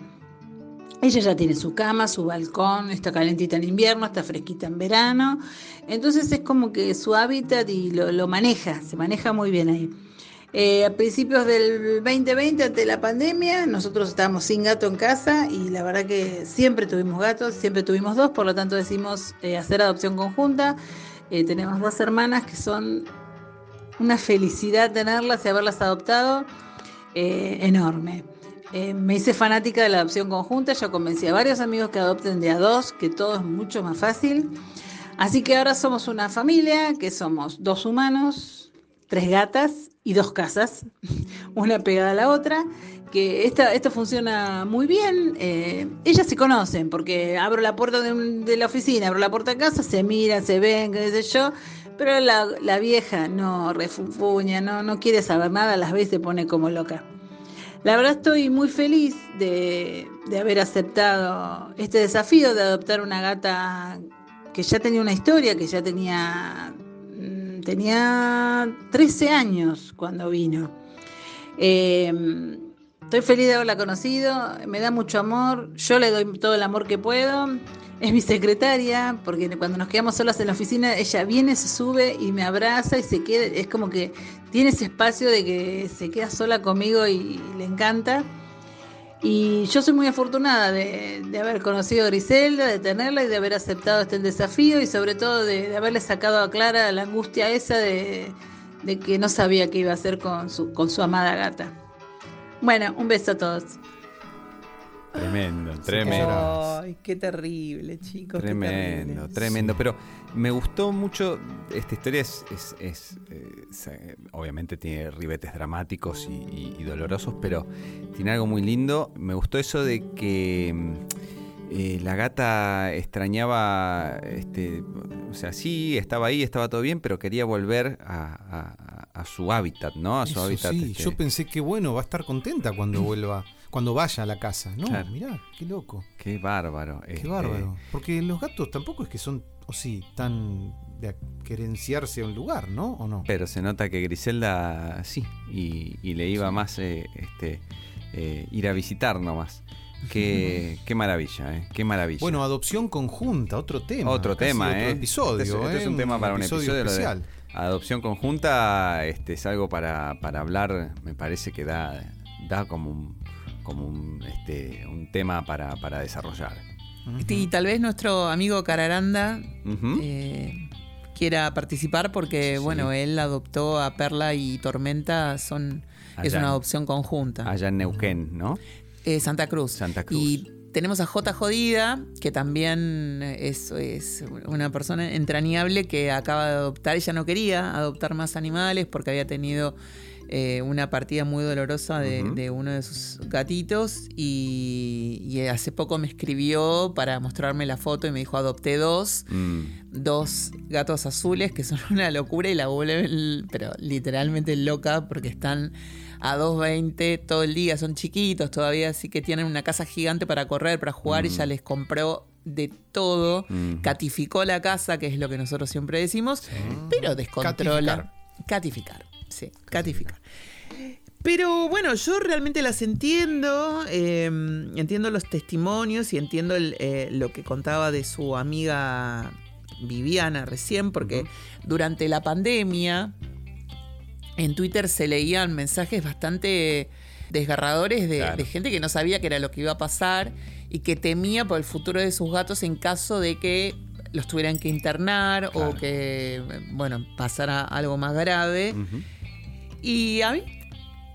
Ella ya tiene su cama, su balcón, está calentita en invierno, está fresquita en verano. Entonces es como que su hábitat y lo, lo maneja, se maneja muy bien ahí. Eh, a principios del 2020, ante la pandemia, nosotros estábamos sin gato en casa y la verdad que siempre tuvimos gatos, siempre tuvimos dos, por lo tanto decidimos eh, hacer adopción conjunta. Eh, tenemos dos hermanas que son una felicidad tenerlas y haberlas adoptado eh, enorme. Eh, me hice fanática de la adopción conjunta, ya convencí a varios amigos que adopten de a dos, que todo es mucho más fácil. Así que ahora somos una familia, que somos dos humanos, tres gatas y dos casas, una pegada a la otra, que esta, esto funciona muy bien. Eh, ellas se conocen, porque abro la puerta de, la oficina, abro la puerta de casa, se miran, se ven, qué sé yo, pero la, la vieja no refunfuña, no, no quiere saber nada, las ve y se pone como loca. La verdad estoy muy feliz de, de haber aceptado este desafío de adoptar una gata que ya tenía una historia, que ya tenía, mm, tenía 13 años cuando vino. Eh, estoy feliz de haberla conocido, me da mucho amor, yo le doy todo el amor que puedo. Es mi secretaria, porque cuando nos quedamos solas en la oficina, ella viene, se sube y me abraza y se queda, es como que tiene ese espacio de que se queda sola conmigo y, le encanta. Y yo soy muy afortunada de, haber conocido a Griselda, de tenerla y de haber aceptado este desafío y sobre todo de, de haberle sacado a Clara la angustia esa de, de que no sabía qué iba a hacer con su, con su amada gata. Bueno, un beso a todos. Tremendo, tremendo. Ay, qué terrible, chicos. qué Tremendo, terrible. tremendo. Pero me gustó mucho. Esta historia es. es- es, eh, obviamente tiene ribetes dramáticos y, y- y dolorosos, pero tiene algo muy lindo. Me gustó eso de que. Mm, eh, la gata extrañaba, este, o sea, sí, estaba ahí, estaba todo bien, pero quería volver a, a- a su hábitat, ¿no? A su Eso hábitat. sí, este, yo pensé que bueno, va a estar contenta cuando vuelva, cuando vaya a la casa. No, Claro. mirá, qué loco, Qué bárbaro. qué este, bárbaro. Porque los gatos tampoco es que son, o sí, tan de querenciarse a un lugar, ¿no? ¿O no? Pero se nota que Griselda sí, y, y le iba más eh, este, eh, ir a visitar nomás. Qué, qué maravilla, ¿eh? Qué maravilla. Bueno, adopción conjunta, otro tema. otro tema, otro ¿eh? episodio, Este es, este ¿eh? es un tema para un episodio. especial. adopción conjunta este, es algo para, para hablar, me parece que da, da como un, como un, este, un tema para, para desarrollar. Y tal vez nuestro amigo Cararanda eh, quiera participar porque, Sí. bueno, él adoptó a Perla y Tormenta, son es una adopción conjunta. Allá en Neuquén, ¿no? Eh, Santa Cruz. Santa Cruz. Y tenemos a J. Jodida, que también es, es una persona entrañable que acaba de adoptar. Ella no quería adoptar más animales porque había tenido eh, una partida muy dolorosa de, uno de sus gatitos y, y hace poco me escribió para mostrarme la foto y me dijo adopté dos Mm, dos gatos azules que son una locura y la vuelven, pero literalmente loca porque están a 2.20 todo el día, son chiquitos todavía, así que tienen una casa gigante para correr, para jugar, y Mm. ella les compró de todo, mm. catificó la casa, que es lo que nosotros siempre decimos, pero descontrola. Catificar, sí, catificar. Pero bueno, yo realmente las entiendo, eh, entiendo los testimonios y entiendo el, eh, lo que contaba de su amiga Viviana recién, porque durante la pandemia en Twitter se leían mensajes bastante desgarradores de, Claro. de gente que no sabía qué era lo que iba a pasar y que temía por el futuro de sus gatos en caso de que los tuvieran que internar Claro. o que, bueno, pasara algo más grave. Ujú. Y a mí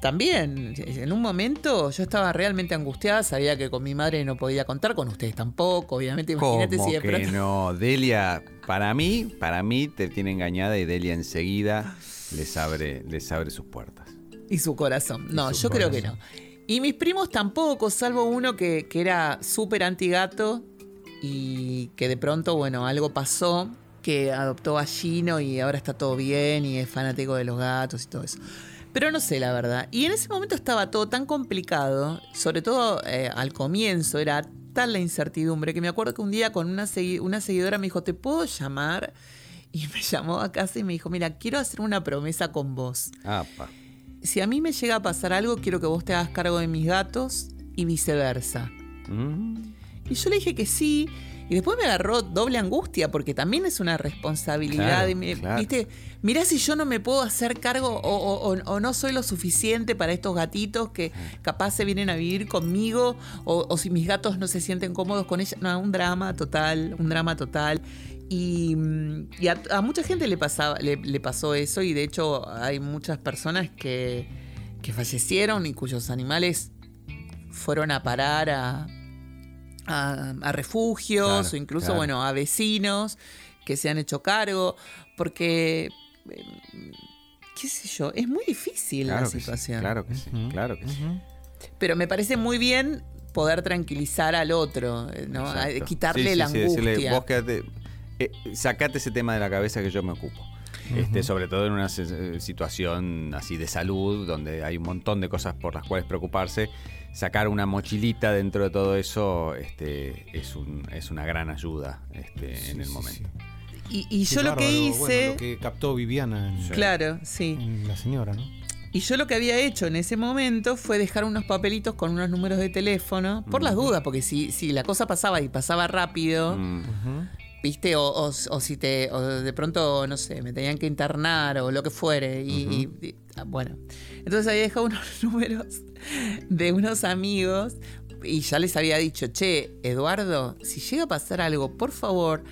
también, en un momento yo estaba realmente angustiada, sabía que con mi madre no podía contar, con ustedes tampoco, obviamente. Imagínate ¿Cómo si de que pronto- no? Delia, para mí, para mí te tiene engañada y Delia enseguida les abre, les abre sus puertas. Y su corazón. No, su yo creo que no. Y mis primos tampoco, salvo uno que, que era súper antigato y que de pronto, bueno, algo pasó, que adoptó a Gino y ahora está todo bien y es fanático de los gatos y todo eso. Pero no sé, la verdad. Y en ese momento estaba todo tan complicado, sobre todo eh, al comienzo, era tal la incertidumbre que me acuerdo que un día con una, segui- una seguidora me dijo, ¿te puedo llamar? Y me llamó a casa y me dijo, mira, quiero hacer una promesa con vos si a mí me llega a pasar algo, quiero que vos te hagas cargo de mis gatos y viceversa. Mm. Y yo le dije que sí. Y después me agarró doble angustia, porque también es una responsabilidad. Claro, y me- claro. ¿viste? Mirá si yo no me puedo hacer cargo o, o- o- o no soy lo suficiente para estos gatitos que capaz se vienen a vivir conmigo, o, o si mis gatos no se sienten cómodos con ella. No, un drama total, un drama total. Y, mm, y a, a mucha gente le, pasaba, le, le pasó eso, y de hecho hay muchas personas que, que fallecieron y cuyos animales fueron a parar a, a, a refugios Claro, o incluso, claro. bueno, a vecinos que se han hecho cargo, porque, eh, qué sé yo, es muy difícil Claro la sí, situación. claro que sí, claro que sí. Pero me parece muy bien poder tranquilizar al otro, eh, ¿no? Quitarle Sí, la sí, angustia. decirle, vos quédate, eh, sacate ese tema de la cabeza que yo me ocupo. Este, sobre todo en una se- situación así de salud, donde hay un montón de cosas por las cuales preocuparse, sacar una mochilita dentro de todo eso este, es, un, es una gran ayuda este, en el momento. Y, yo lo que hice... bueno, lo que captó Viviana en, Claro, sí. en la señora, ¿no? Y yo lo que había hecho en ese momento fue dejar unos papelitos con unos números de teléfono, por las dudas, porque si, si la cosa pasaba y pasaba rápido. ¿Viste? O, o- o si te, o de pronto, no sé, me tenían que internar o lo que fuere. Y, y- y- ah, bueno, entonces había dejado unos números de unos amigos y ya les había dicho, che, Eduardo, si llega a pasar algo, por favor,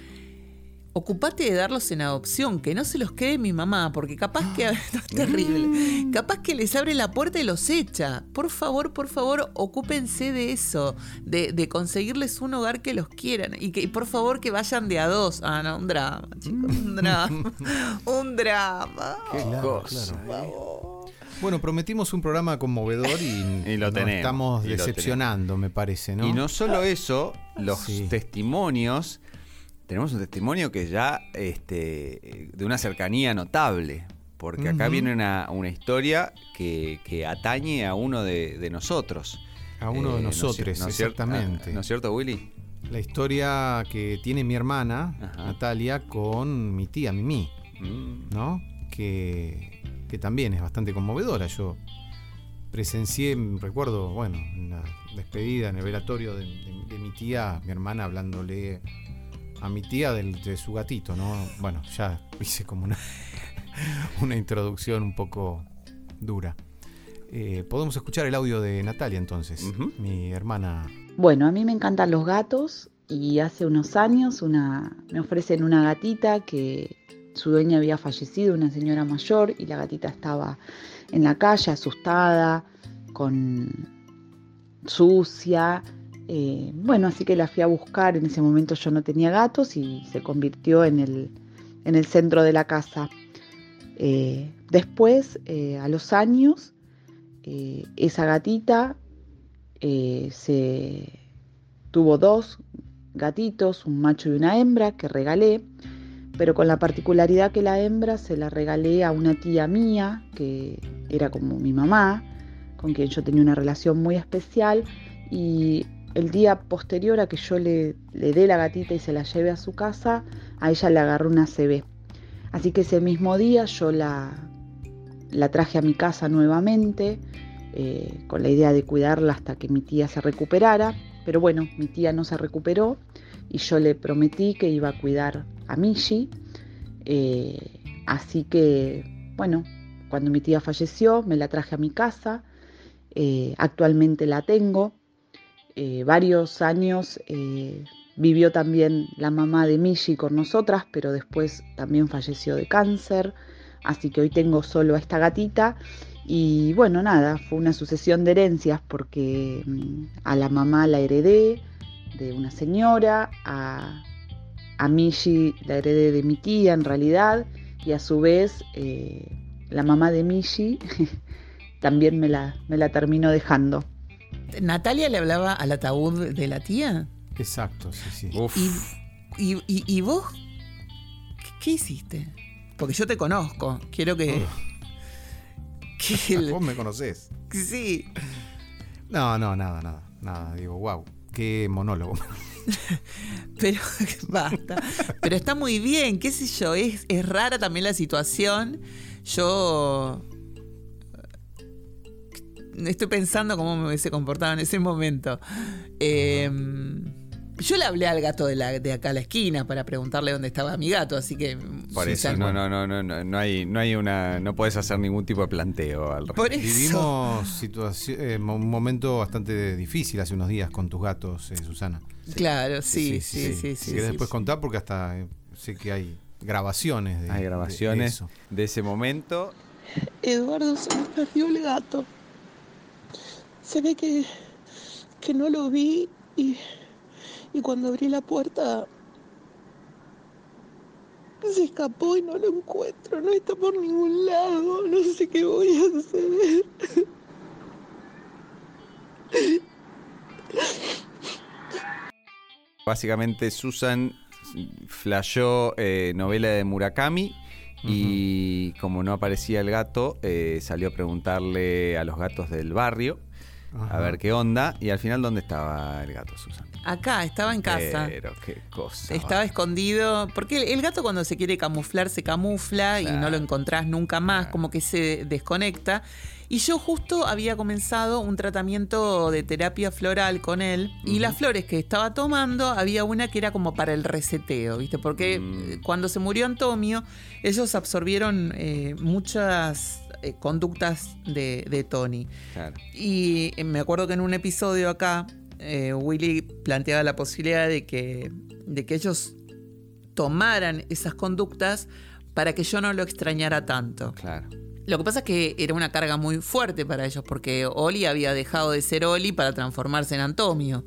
ocupate de darlos en adopción, que no se los quede mi mamá, porque capaz que esto es terrible, capaz que les abre la puerta y los echa. Por favor, por favor, ocúpense de eso, de, de conseguirles un hogar que los quieran y que y por favor que vayan de a dos. Ah, no, un drama, chicos, un drama, un drama. Claro, claro. Bueno, prometimos un programa conmovedor y, Y lo nos tenemos, estamos y lo decepcionando, me parece, ¿no? Y no solo eso, los Sí. testimonios. Tenemos un testimonio que ya este, de una cercanía notable. Porque acá viene una, una historia que, que atañe a uno de, de nosotros. A uno de ¿no cier- nosotros, no cier- exactamente. ah, ¿No es cierto, Willy? La historia que tiene mi hermana, Ajá. Natalia, con mi tía Mimi, Mm. ¿no? Que, que también es bastante conmovedora. Yo presencié, recuerdo, bueno, en la despedida, en el velatorio de, de- de mi tía, mi hermana hablándole a mi tía del- de su gatito, ¿no? Bueno, ya hice como una, una introducción un poco dura. Eh, podemos escuchar el audio de Natalia entonces, mi hermana Bueno, a mí me encantan los gatos y hace unos años una, me ofrecen una gatita que su dueña había fallecido, una señora mayor, y la gatita estaba en la calle asustada, con sucia. Eh, bueno, así que la fui a buscar. En ese momento yo no tenía gatos y se convirtió en el, en el centro de la casa. Eh, después, eh, a los años, esa gatita se tuvo dos gatitos, un macho y una hembra, que regalé, pero con la particularidad que la hembra se la regalé a una tía mía, que era como mi mamá, con quien yo tenía una relación muy especial, y el día posterior a que yo le, le dé la gatita y se la lleve a su casa, a ella le agarró una CB. Así que ese mismo día yo la, la traje a mi casa nuevamente, eh, con la idea de cuidarla hasta que mi tía se recuperara. Pero bueno, mi tía no se recuperó y yo le prometí que iba a cuidar a Mishi. Eh, así que, bueno, cuando mi tía falleció, me la traje a mi casa. Eh, actualmente la tengo. Eh, varios años eh, vivió también la mamá de Mishi con nosotras, pero después también falleció de cáncer. Así que hoy tengo solo a esta gatita Y bueno, nada, fue una sucesión de herencias porque mm, a la mamá la heredé de una señora, a, a Mishi la heredé de mi tía en realidad, y a su vez eh, la mamá de Mishi también me la, me la terminó dejando. ¿Natalia le hablaba al ataúd de la tía? Exacto, sí, sí. ¿Y, y, y- y vos? ¿Qué, qué hiciste? Porque yo te conozco. Quiero que. que el- Vos me conocés. sí. No, no, nada, nada. Nada, digo, wow, qué monólogo. Pero basta. Pero está muy bien, qué sé yo. Es, es rara también la situación. Yo. Estoy pensando cómo me hubiese comportado en ese momento. Eh, yo le hablé al gato de, la, de acá a la esquina para preguntarle dónde estaba mi gato, así que. Por eso, no, no, no, no, no, no hay, no hay una, no puedes hacer ningún tipo de planteo al respecto. Por eso. Vivimos situación, eh, un momento bastante difícil hace unos días con tus gatos, eh, Susana. Claro, sí, sí, sí, sí. Si querés sí, después sí. contar, porque hasta eh, sé que hay grabaciones de, Hay de- de grabaciones eso. de ese momento. Eduardo se me perdió el gato. Se ve que, que no lo vi y, y cuando abrí la puerta se escapó y no lo encuentro. No está por ningún lado. No sé qué voy a hacer. Básicamente Susan flasheó eh, novela de Murakami y como no aparecía el gato, eh, salió a preguntarle a los gatos del barrio a ver qué onda y al final dónde estaba el gato, Susan. Acá, estaba en casa. Pero qué cosa. Estaba escondido. Porque el, el gato cuando se quiere camuflar, se camufla y no lo encontrás nunca más, como que se desconecta. Y yo justo había comenzado un tratamiento de terapia floral con él. Y las flores que estaba tomando, había una que era como para el reseteo, ¿viste? Porque eh, cuando se murió Antonio, ellos absorbieron eh, muchas eh, conductas de, de Tony. Claro. Y eh, me acuerdo que en un episodio acá, eh, Willy planteaba la posibilidad de que, de que ellos tomaran esas conductas para que yo no lo extrañara tanto. Claro. Lo que pasa es que era una carga muy fuerte para ellos, porque Oli había dejado de ser Oli para transformarse en Antonio.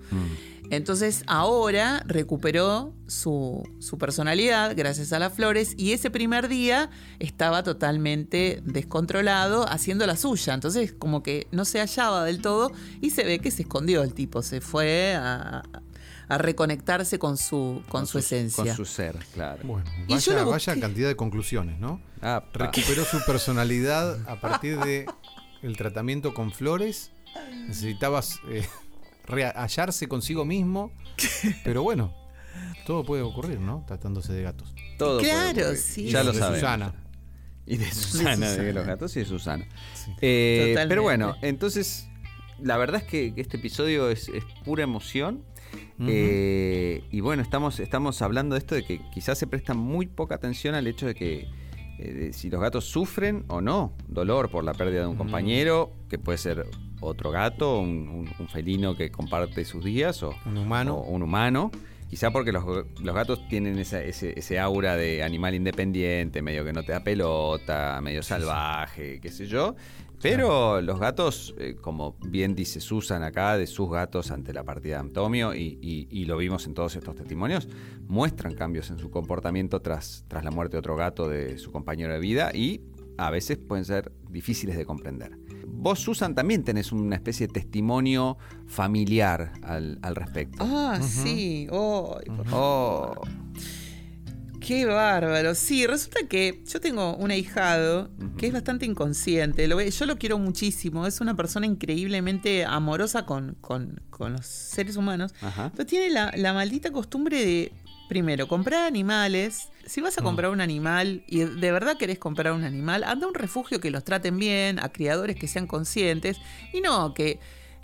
Entonces ahora recuperó su, su personalidad gracias a las flores y ese primer día estaba totalmente descontrolado haciendo la suya. Entonces como que no se hallaba del todo y se ve que se escondió el tipo, se fue a, a reconectarse con su, con su esencia. Con su ser, claro. Bueno, Y yo vaya, lo vaya cantidad de conclusiones, ¿no? Ah. Recuperó su personalidad a partir de el tratamiento con flores. Necesitabas eh, hallarse consigo mismo. Pero bueno, todo puede ocurrir, ¿no? Tratándose de gatos. Todo Claro, sí. Ya lo de sabemos. Susana. Y de Susana, de, Susana. los gatos y de Susana. Eh, Totalmente. pero bueno, entonces, la verdad es que este episodio es, es pura emoción. Eh, y bueno, estamos, estamos hablando de esto de que quizás se presta muy poca atención al hecho de que eh, de si los gatos sufren o no dolor por la pérdida de un compañero, que puede ser otro gato, un, un- un felino que comparte sus días o Un humano. o un humano. Quizá porque los, los gatos tienen esa- ese, ese aura de animal independiente, medio que no te da pelota, medio salvaje, qué sé yo. Pero los gatos, eh, como bien dice Susan acá, de sus gatos ante la partida de Antonio, y, y- y lo vimos en todos estos testimonios, muestran cambios en su comportamiento tras, tras la muerte de otro gato de su compañero de vida y a veces pueden ser difíciles de comprender. Vos, Susan, también tenés una especie de testimonio familiar al, al respecto. Ah, sí. Ay, por Oh, Qué bárbaro. Sí, resulta que yo tengo un ahijado que es bastante inconsciente. Lo yo lo quiero muchísimo. Es una persona increíblemente amorosa con, con- con los seres humanos. Ajá. Pero tiene la, la maldita costumbre de, primero, comprar animales. Si vas a comprar un animal y de verdad querés comprar un animal, anda a un refugio que los traten bien, a criadores que sean conscientes. Y no que.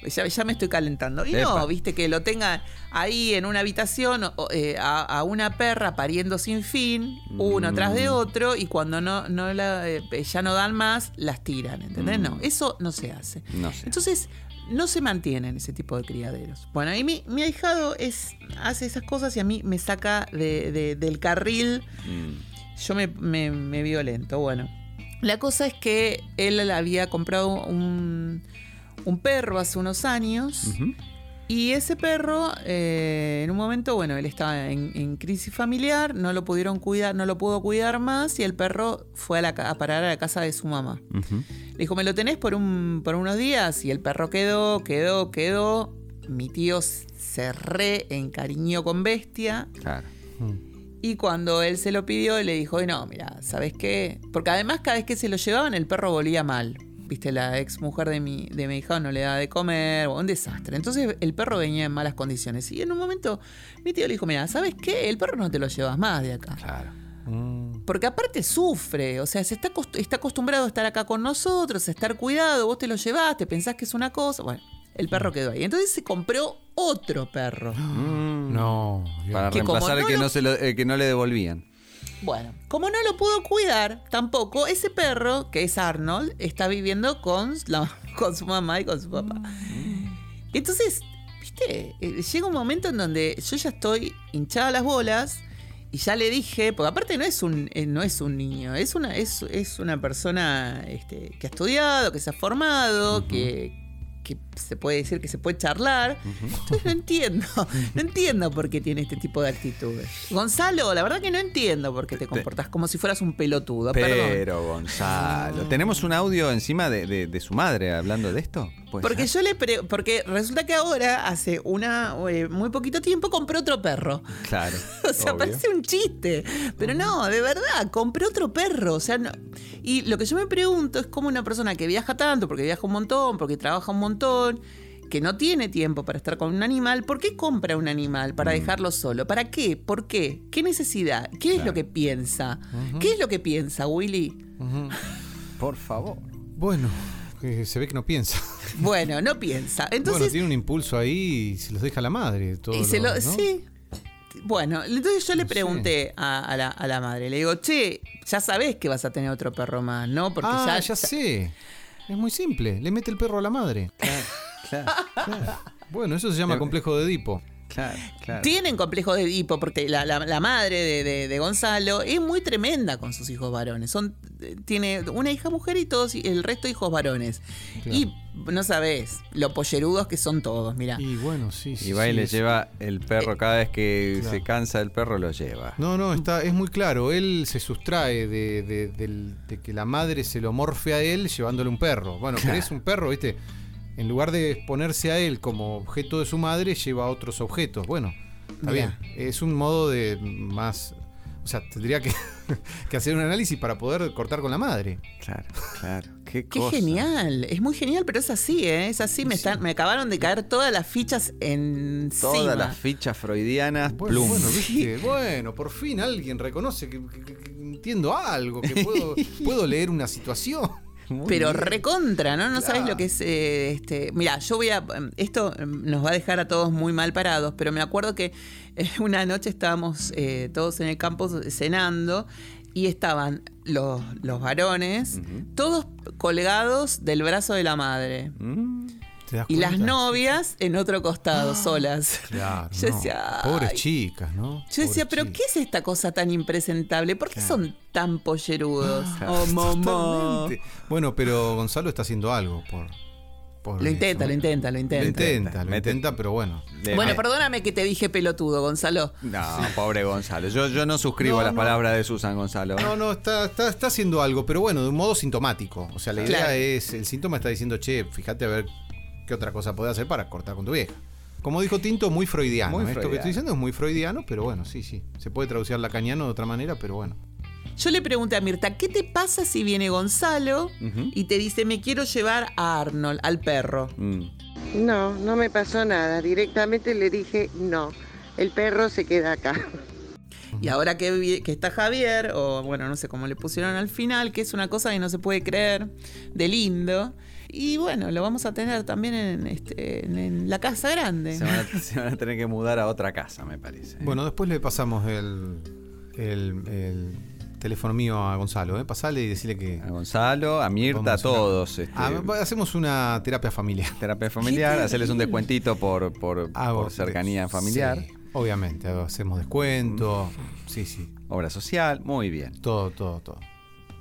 Ya, ya me estoy calentando. Y Epa. no, viste, que lo tenga ahí en una habitación eh, a, a una perra pariendo sin fin, uno Mm. tras de otro, y cuando no, no la, eh, ya no dan más, las tiran, ¿entendés? Mm. No, eso no se hace. no. Entonces, no se mantienen ese tipo de criaderos. Bueno, y mi, mi ahijado es, hace esas cosas y a mí me saca de- de- del carril. Mm, Yo me, me, me violento. Bueno, La cosa es que él había comprado un, un perro hace unos años. Y ese perro, eh, en un momento, bueno, él estaba en, en crisis familiar, no lo pudieron cuidar, no lo pudo cuidar más y el perro fue a, la ca- a parar a la casa de su mamá. Le dijo, ¿me lo tenés por, un, por unos días? Y el perro quedó, quedó, quedó. Mi tío se re encariñó con Bestia. Claro. Y cuando él se lo pidió, le dijo, "Ay, no, mira, ¿sabes qué? Porque además cada vez que se lo llevaban, el perro volía mal. Viste, la ex mujer de mi, de mi hija no le daba de comer, un desastre. Entonces el perro venía en malas condiciones. Y en un momento mi tío le dijo, mira, ¿sabes qué? El perro no te lo llevas más de acá. Claro. Porque aparte sufre, o sea, se está, está acostumbrado a estar acá con nosotros, a estar cuidado, vos te lo llevaste, pensás que es una cosa. Bueno, el perro quedó ahí. Entonces se compró otro perro. No. Dios. Para Que reemplazar el no que, lo- no se lo- el que no le devolvían. Bueno, como no lo pudo cuidar tampoco, ese perro, que es Arnold, está viviendo con, la- con su mamá y con su papá. Entonces, viste, Eh, llega un momento en donde yo ya estoy hinchada las bolas y ya le dije, porque aparte no es un, eh, no es un niño, es una, es, es una persona este, que ha estudiado, que se ha formado, que, que se puede decir que se puede charlar. Entonces no entiendo, no entiendo por qué tiene este tipo de actitudes. Gonzalo, la verdad que no entiendo por qué te comportas como si fueras un pelotudo, perdón. Pero, Gonzalo, ¿tenemos un audio encima de, de- de su madre hablando de esto? ¿Puede Porque ser? yo le pre- porque resulta que ahora, hace una eh, muy poquito tiempo, compré otro perro. Claro. O sea, obvio. parece un chiste. Pero no, de verdad, compré otro perro. O sea, no- Y lo que yo me pregunto es cómo una persona que viaja tanto, porque viaja un montón, porque trabaja un montón, que no tiene tiempo para estar con un animal, ¿por qué compra un animal Mm. para dejarlo solo? ¿Para qué? ¿Por qué? ¿Qué necesidad? ¿Qué es lo que piensa? ¿Qué es lo que piensa, Willy? Por favor. Bueno, se ve que no piensa. Bueno, no piensa. bueno, Entonces, tiene un impulso ahí y se los deja a la madre. Todo Y se lo, ¿no? sí. Bueno, entonces yo le pregunté a, a la, a la madre, le digo, che, ya sabés que vas a tener otro perro más, ¿no? Porque ah, ya, ya, sé. Es muy simple. Le mete el perro a la madre. Claro, Bueno, eso se llama Le- complejo de Edipo. Claro, claro. Tienen complejo de Edipo porque la, la- la madre de, de- de Gonzalo es muy tremenda con sus hijos varones. Son, eh, tiene una hija mujer y todos, y el resto hijos varones. Y no sabés lo pollerudos que son todos, mira. Y bueno, sí, sí. Y va y sí, le lleva el perro cada vez que Claro. se cansa el perro lo lleva. No, no, está, es muy claro. Él se sustrae de, de- del- de que la madre se lo morfe a él llevándole un perro. Bueno, querés un perro, ¿viste? En lugar de exponerse a él como objeto de su madre, lleva otros objetos. Bueno, está bien. Es un modo de más. O sea, tendría que, que hacer un análisis para poder cortar con la madre. Claro, claro. Qué, Qué cosa. genial, es muy genial, pero es así, ¿eh? Es así, me, están, me acabaron de caer todas las fichas encima. Todas las fichas freudianas, Bueno, plum. bueno, ¿viste? bueno, por fin alguien reconoce que, que- que- que entiendo algo, que puedo, puedo leer una situación. Muy Pero bien. recontra, ¿no? No sabes lo que es eh, este. Mira, yo voy a. Esto eh, nos va a dejar a todos muy mal parados, pero me acuerdo que eh, una noche estábamos eh, todos en el campo cenando y estaban los, los varones, todos colgados del brazo de la madre. Mm, ¿Te das Y las novias en otro costado, solas. Claro, Yo no. decía, Pobres chicas, ¿no? Yo decía, ¿pero chicas. qué es esta cosa tan impresentable? ¿Por qué son tan pollerudos? Claro. Oh, mamá. Totalmente. Bueno, pero Gonzalo está haciendo algo por. por Lo intenta, lo intenta, lo Lo intenta. intenta, lo intenta, pero bueno. Bueno, perdóname que te dije pelotudo, Gonzalo. No, pobre Gonzalo. Yo, yo no suscribo No, a las no. palabras de Susan Gonzalo. No, no, está, está, está haciendo algo, pero bueno, de un modo sintomático. O sea, la idea Claro. es, el síntoma está diciendo, che, fíjate a ver qué otra cosa puede hacer para cortar con tu vieja. Como dijo Tinto, muy freudiano. Muy Esto que estoy diciendo es muy freudiano, pero bueno, sí, sí. Se puede traducir lacaniano de otra manera, pero bueno. Yo le pregunté a Mirta, ¿qué te pasa si viene Gonzalo y te dice, me quiero llevar a Arnold, al perro? Mm. No, no me pasó nada. Directamente le dije, no, el perro se queda acá. Y ahora que, que está Javier, o bueno, no sé cómo le pusieron al final, que es una cosa que no se puede creer, de lindo. Y bueno, lo vamos a tener también en, este, en, en la casa grande. Se, van a, se van a tener que mudar a otra casa, me parece. Bueno, después le pasamos el, el, el teléfono mío a Gonzalo, ¿eh? Pasale y decirle que. A Gonzalo, a Mirta, a todos. este, Ah, hacemos una terapia familiar. terapia familiar, hacerles un descuentito por, por, Hago- por cercanía familiar. Sí, obviamente, hacemos descuento. Sí, sí. Obra social, muy bien. Todo, todo, todo.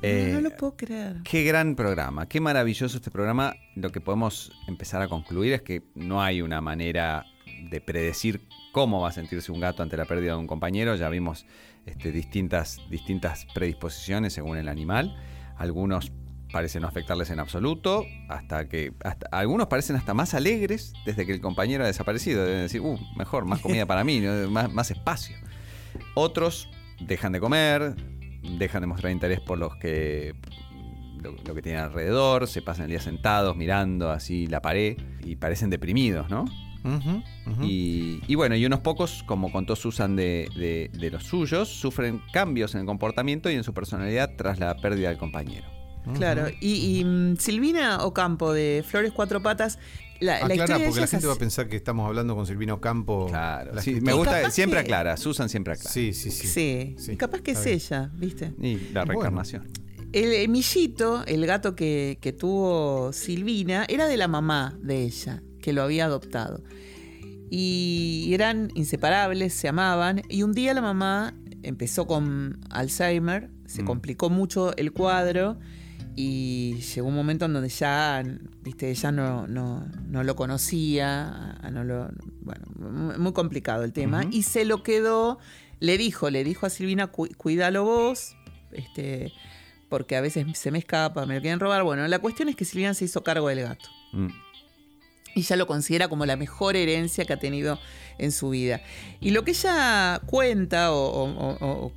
Eh, no lo puedo creer. Qué gran programa, qué maravilloso este programa. Lo que podemos empezar a concluir es que no hay una manera de predecir cómo va a sentirse un gato ante la pérdida de un compañero. Ya vimos este, distintas, distintas predisposiciones según el animal. Algunos parecen no afectarles en absoluto, hasta que hasta, algunos parecen hasta más alegres desde que el compañero ha desaparecido. Deben decir, uh, mejor, más comida para mí, más, más espacio. Otros dejan de comer, dejan de mostrar interés por los que lo, lo que tienen alrededor, se pasan el día sentados mirando así la pared y parecen deprimidos, ¿no? Y, y bueno, y unos pocos, como contó Susan de, de- de los suyos, sufren cambios en el comportamiento y en su personalidad tras la pérdida del compañero. Claro, y, y, mm, Silvina Ocampo de Flores Cuatro Patas, la, la Aclara, porque la es gente va a pensar que estamos hablando con Silvino Campo. Claro, la sí, me gusta, siempre que- aclara, Susan siempre aclara. Sí, sí, sí. Sí, Sí, capaz que es ella, ¿viste? Y la Bueno. reencarnación. El, el Millito, el gato que, que tuvo Silvina, era de la mamá de ella, que lo había adoptado. Y eran inseparables, se amaban. Y un día la mamá empezó con Alzheimer, se Mm. complicó mucho el cuadro. Y llegó un momento en donde ya, viste, ella no, no, no lo conocía, no lo, bueno, mu- muy complicado el tema. Y se lo quedó, le dijo, le dijo a Silvina, "Cu- cuídalo vos, este, porque a veces se me escapa, me lo quieren robar. Bueno, la cuestión es que Silvina se hizo cargo del gato. Mm. Y ya lo considera como la mejor herencia que ha tenido en su vida. Y lo que ella cuenta o,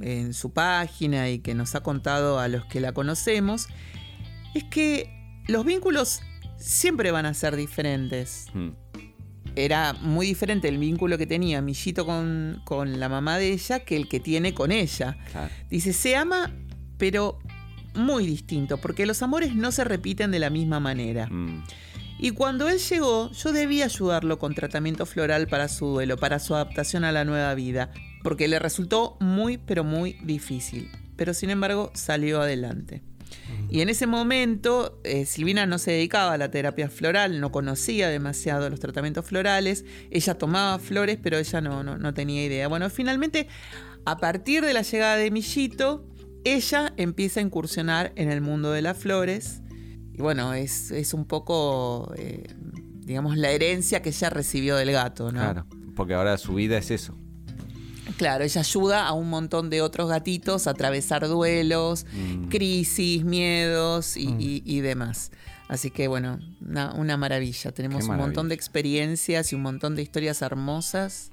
en su página y que nos ha contado a los que la conocemos, es que los vínculos siempre van a ser diferentes. Mm. Era muy diferente el vínculo que tenía Millito con, con la mamá de ella que el que tiene con ella. Claro. Dice, se ama, pero muy distinto, porque los amores no se repiten de la misma manera. Mm. Y cuando él llegó, yo debí ayudarlo con tratamiento floral para su duelo, para su adaptación a la nueva vida, porque le resultó muy, pero muy difícil. Pero sin embargo, salió adelante. Y en ese momento, eh, Silvina no se dedicaba a la terapia floral, no conocía demasiado los tratamientos florales, ella tomaba flores, pero ella no, no, no tenía idea. Bueno, finalmente, a partir de la llegada de Millito, ella empieza a incursionar en el mundo de las flores. Y bueno, es, es un poco, eh, digamos, la herencia que ella recibió del gato, ¿no? Claro, porque ahora su vida es eso. Claro, ella ayuda a un montón de otros gatitos a atravesar duelos, Mm. crisis, miedos y, y- y demás. Así que bueno, una, una maravilla. Tenemos un montón de experiencias y un montón de historias hermosas.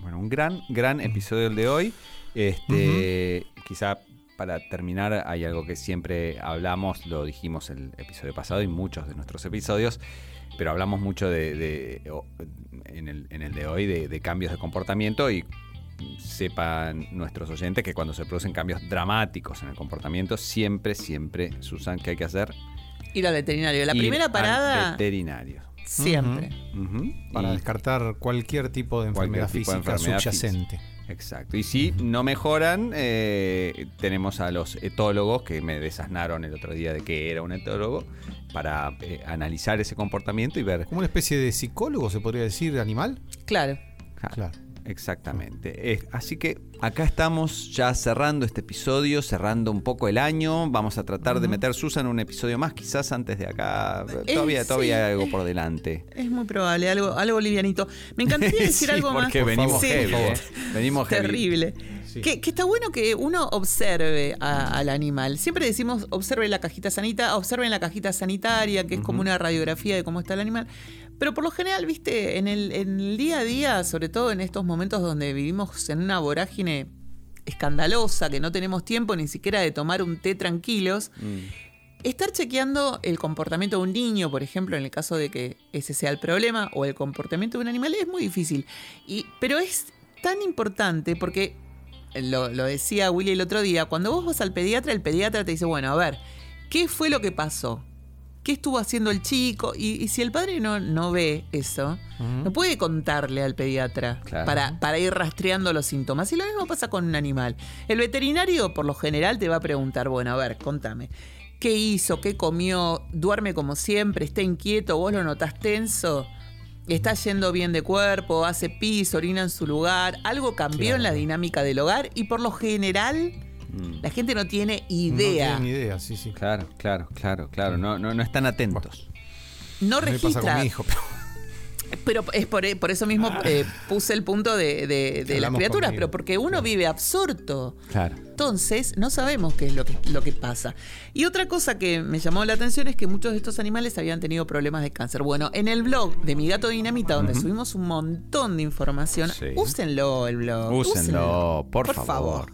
Bueno, un gran, gran episodio el de hoy. Este, Quizá para terminar, hay algo que siempre hablamos, lo dijimos el episodio pasado y muchos de nuestros episodios, pero hablamos mucho de, de- en, el, en el de hoy de, de cambios de comportamiento y sepan nuestros oyentes que cuando se producen cambios dramáticos en el comportamiento, siempre, siempre, Susan, ¿qué hay que hacer? Ir al veterinario. La Ir primera al parada, veterinario. siempre. Para Y- descartar cualquier tipo de Cualquier enfermedad tipo de física enfermedad subyacente. Exacto. Y si no mejoran, eh, tenemos a los etólogos que me desasnaron el otro día de que era un etólogo para eh, analizar ese comportamiento y ver. Como una especie de psicólogo, se podría decir, animal. Claro. Claro. Exactamente. Eh, así que acá estamos ya cerrando este episodio, cerrando un poco el año. Vamos a tratar de meter Susan un episodio más, quizás antes de acá. Eh, Todavía, sí. todavía hay algo por delante. Es muy probable, algo, algo livianito. Me encantaría decir Sí, algo más. porque venimos Sí. heavy, ¿eh? Venimos heavy. Terrible. Que, que está bueno que uno observe a- al animal. Siempre decimos observe la cajita sanita, observen la cajita sanitaria, que es como una radiografía de cómo está el animal. Pero por lo general, viste, en el, en el día a día, sobre todo en estos momentos donde vivimos en una vorágine escandalosa, que no tenemos tiempo ni siquiera de tomar un té tranquilos, Estar chequeando el comportamiento de un niño, por ejemplo, en el caso de que ese sea el problema, o el comportamiento de un animal, es muy difícil. Y, pero es tan importante porque, lo, lo decía Willy el otro día, cuando vos vas al pediatra, el pediatra te dice, bueno, a ver, ¿qué fue lo que pasó? ¿Qué estuvo haciendo el chico? Y, y si el padre no, no ve eso, no puede contarle al pediatra Claro. para, para ir rastreando los síntomas. Y lo mismo pasa con un animal. El veterinario, por lo general, te va a preguntar, bueno, a ver, contame. ¿Qué hizo? ¿Qué comió? ¿Duerme como siempre? ¿Está inquieto? ¿Vos lo notás tenso? ¿Está yendo bien de cuerpo? ¿Hace pis? ¿Orina en su lugar? ¿Algo cambió en la dinámica del hogar? Y por lo general, Mm. La gente no tiene No idea. tienen ni idea, sí, sí. Claro, claro, claro, claro. No, no, no están atentos. No mí me pasa con mi hijo, pero Pero es por, por eso mismo eh, puse el punto de, de- de las criaturas, conmigo. pero porque uno vive absorto. Claro. Entonces, no sabemos qué es lo que, lo que pasa. Y otra cosa que me llamó la atención es que muchos de estos animales habían tenido problemas de cáncer. Bueno, en el blog de Mi Gato Dinamita, donde subimos un montón de información, Sí. úsenlo el blog. Úsenlo, por favor.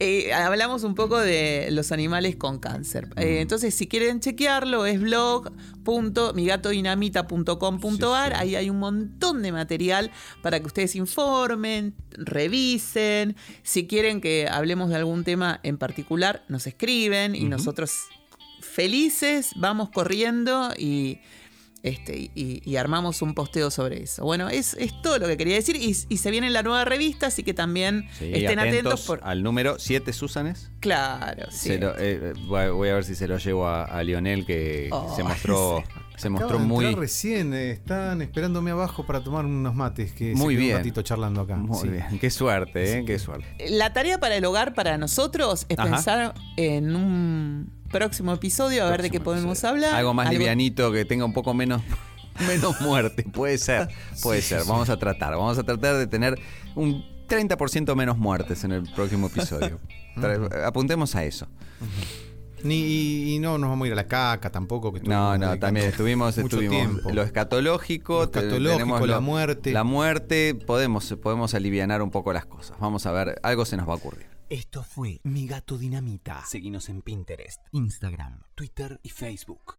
Eh, hablamos un poco de los animales con cáncer. Eh, entonces, si quieren chequearlo, es blog.migatodinamita.com.ar. Ahí hay un montón de material para que ustedes informen, revisen. Si quieren que hablemos de algún tema en particular, nos escriben y nosotros felices vamos corriendo y. Este, y, y armamos un posteo sobre eso. Bueno, es, es todo lo que quería decir. Y, y se viene la nueva revista, así que también Sí, estén atentos. atentos por, al número 7 Susanes. Claro, sí. Se lo- eh, voy a ver si se lo llevo a, a Lionel que Oh, se mostró, se mostró Acaba de muy, recién, eh, están esperándome abajo para tomar unos mates que se Muy bien. un ratito charlando acá. muy Sí. bien. Qué suerte, eh, qué suerte. La tarea para el hogar para nosotros es Ajá. pensar en un próximo episodio, a ver de qué podemos episodio. hablar. Algo más livianito que tenga un poco menos menos muerte, puede ser, puede Sí, ser. sí. Vamos a tratar, vamos a tratar de tener un 30% menos muertes en el próximo episodio. Tra- Apuntemos a eso. Ni, y no nos vamos a ir a la caca tampoco. Que No, no, también estuvimos, mucho estuvimos tiempo. lo escatológico, Lo escatológico, tenemos la lo- muerte. La muerte, podemos, podemos alivianar un poco las cosas. Vamos a ver, algo se nos va a ocurrir. Esto fue Mi Gato Dinamita. Seguinos en Pinterest, Instagram, Twitter y Facebook.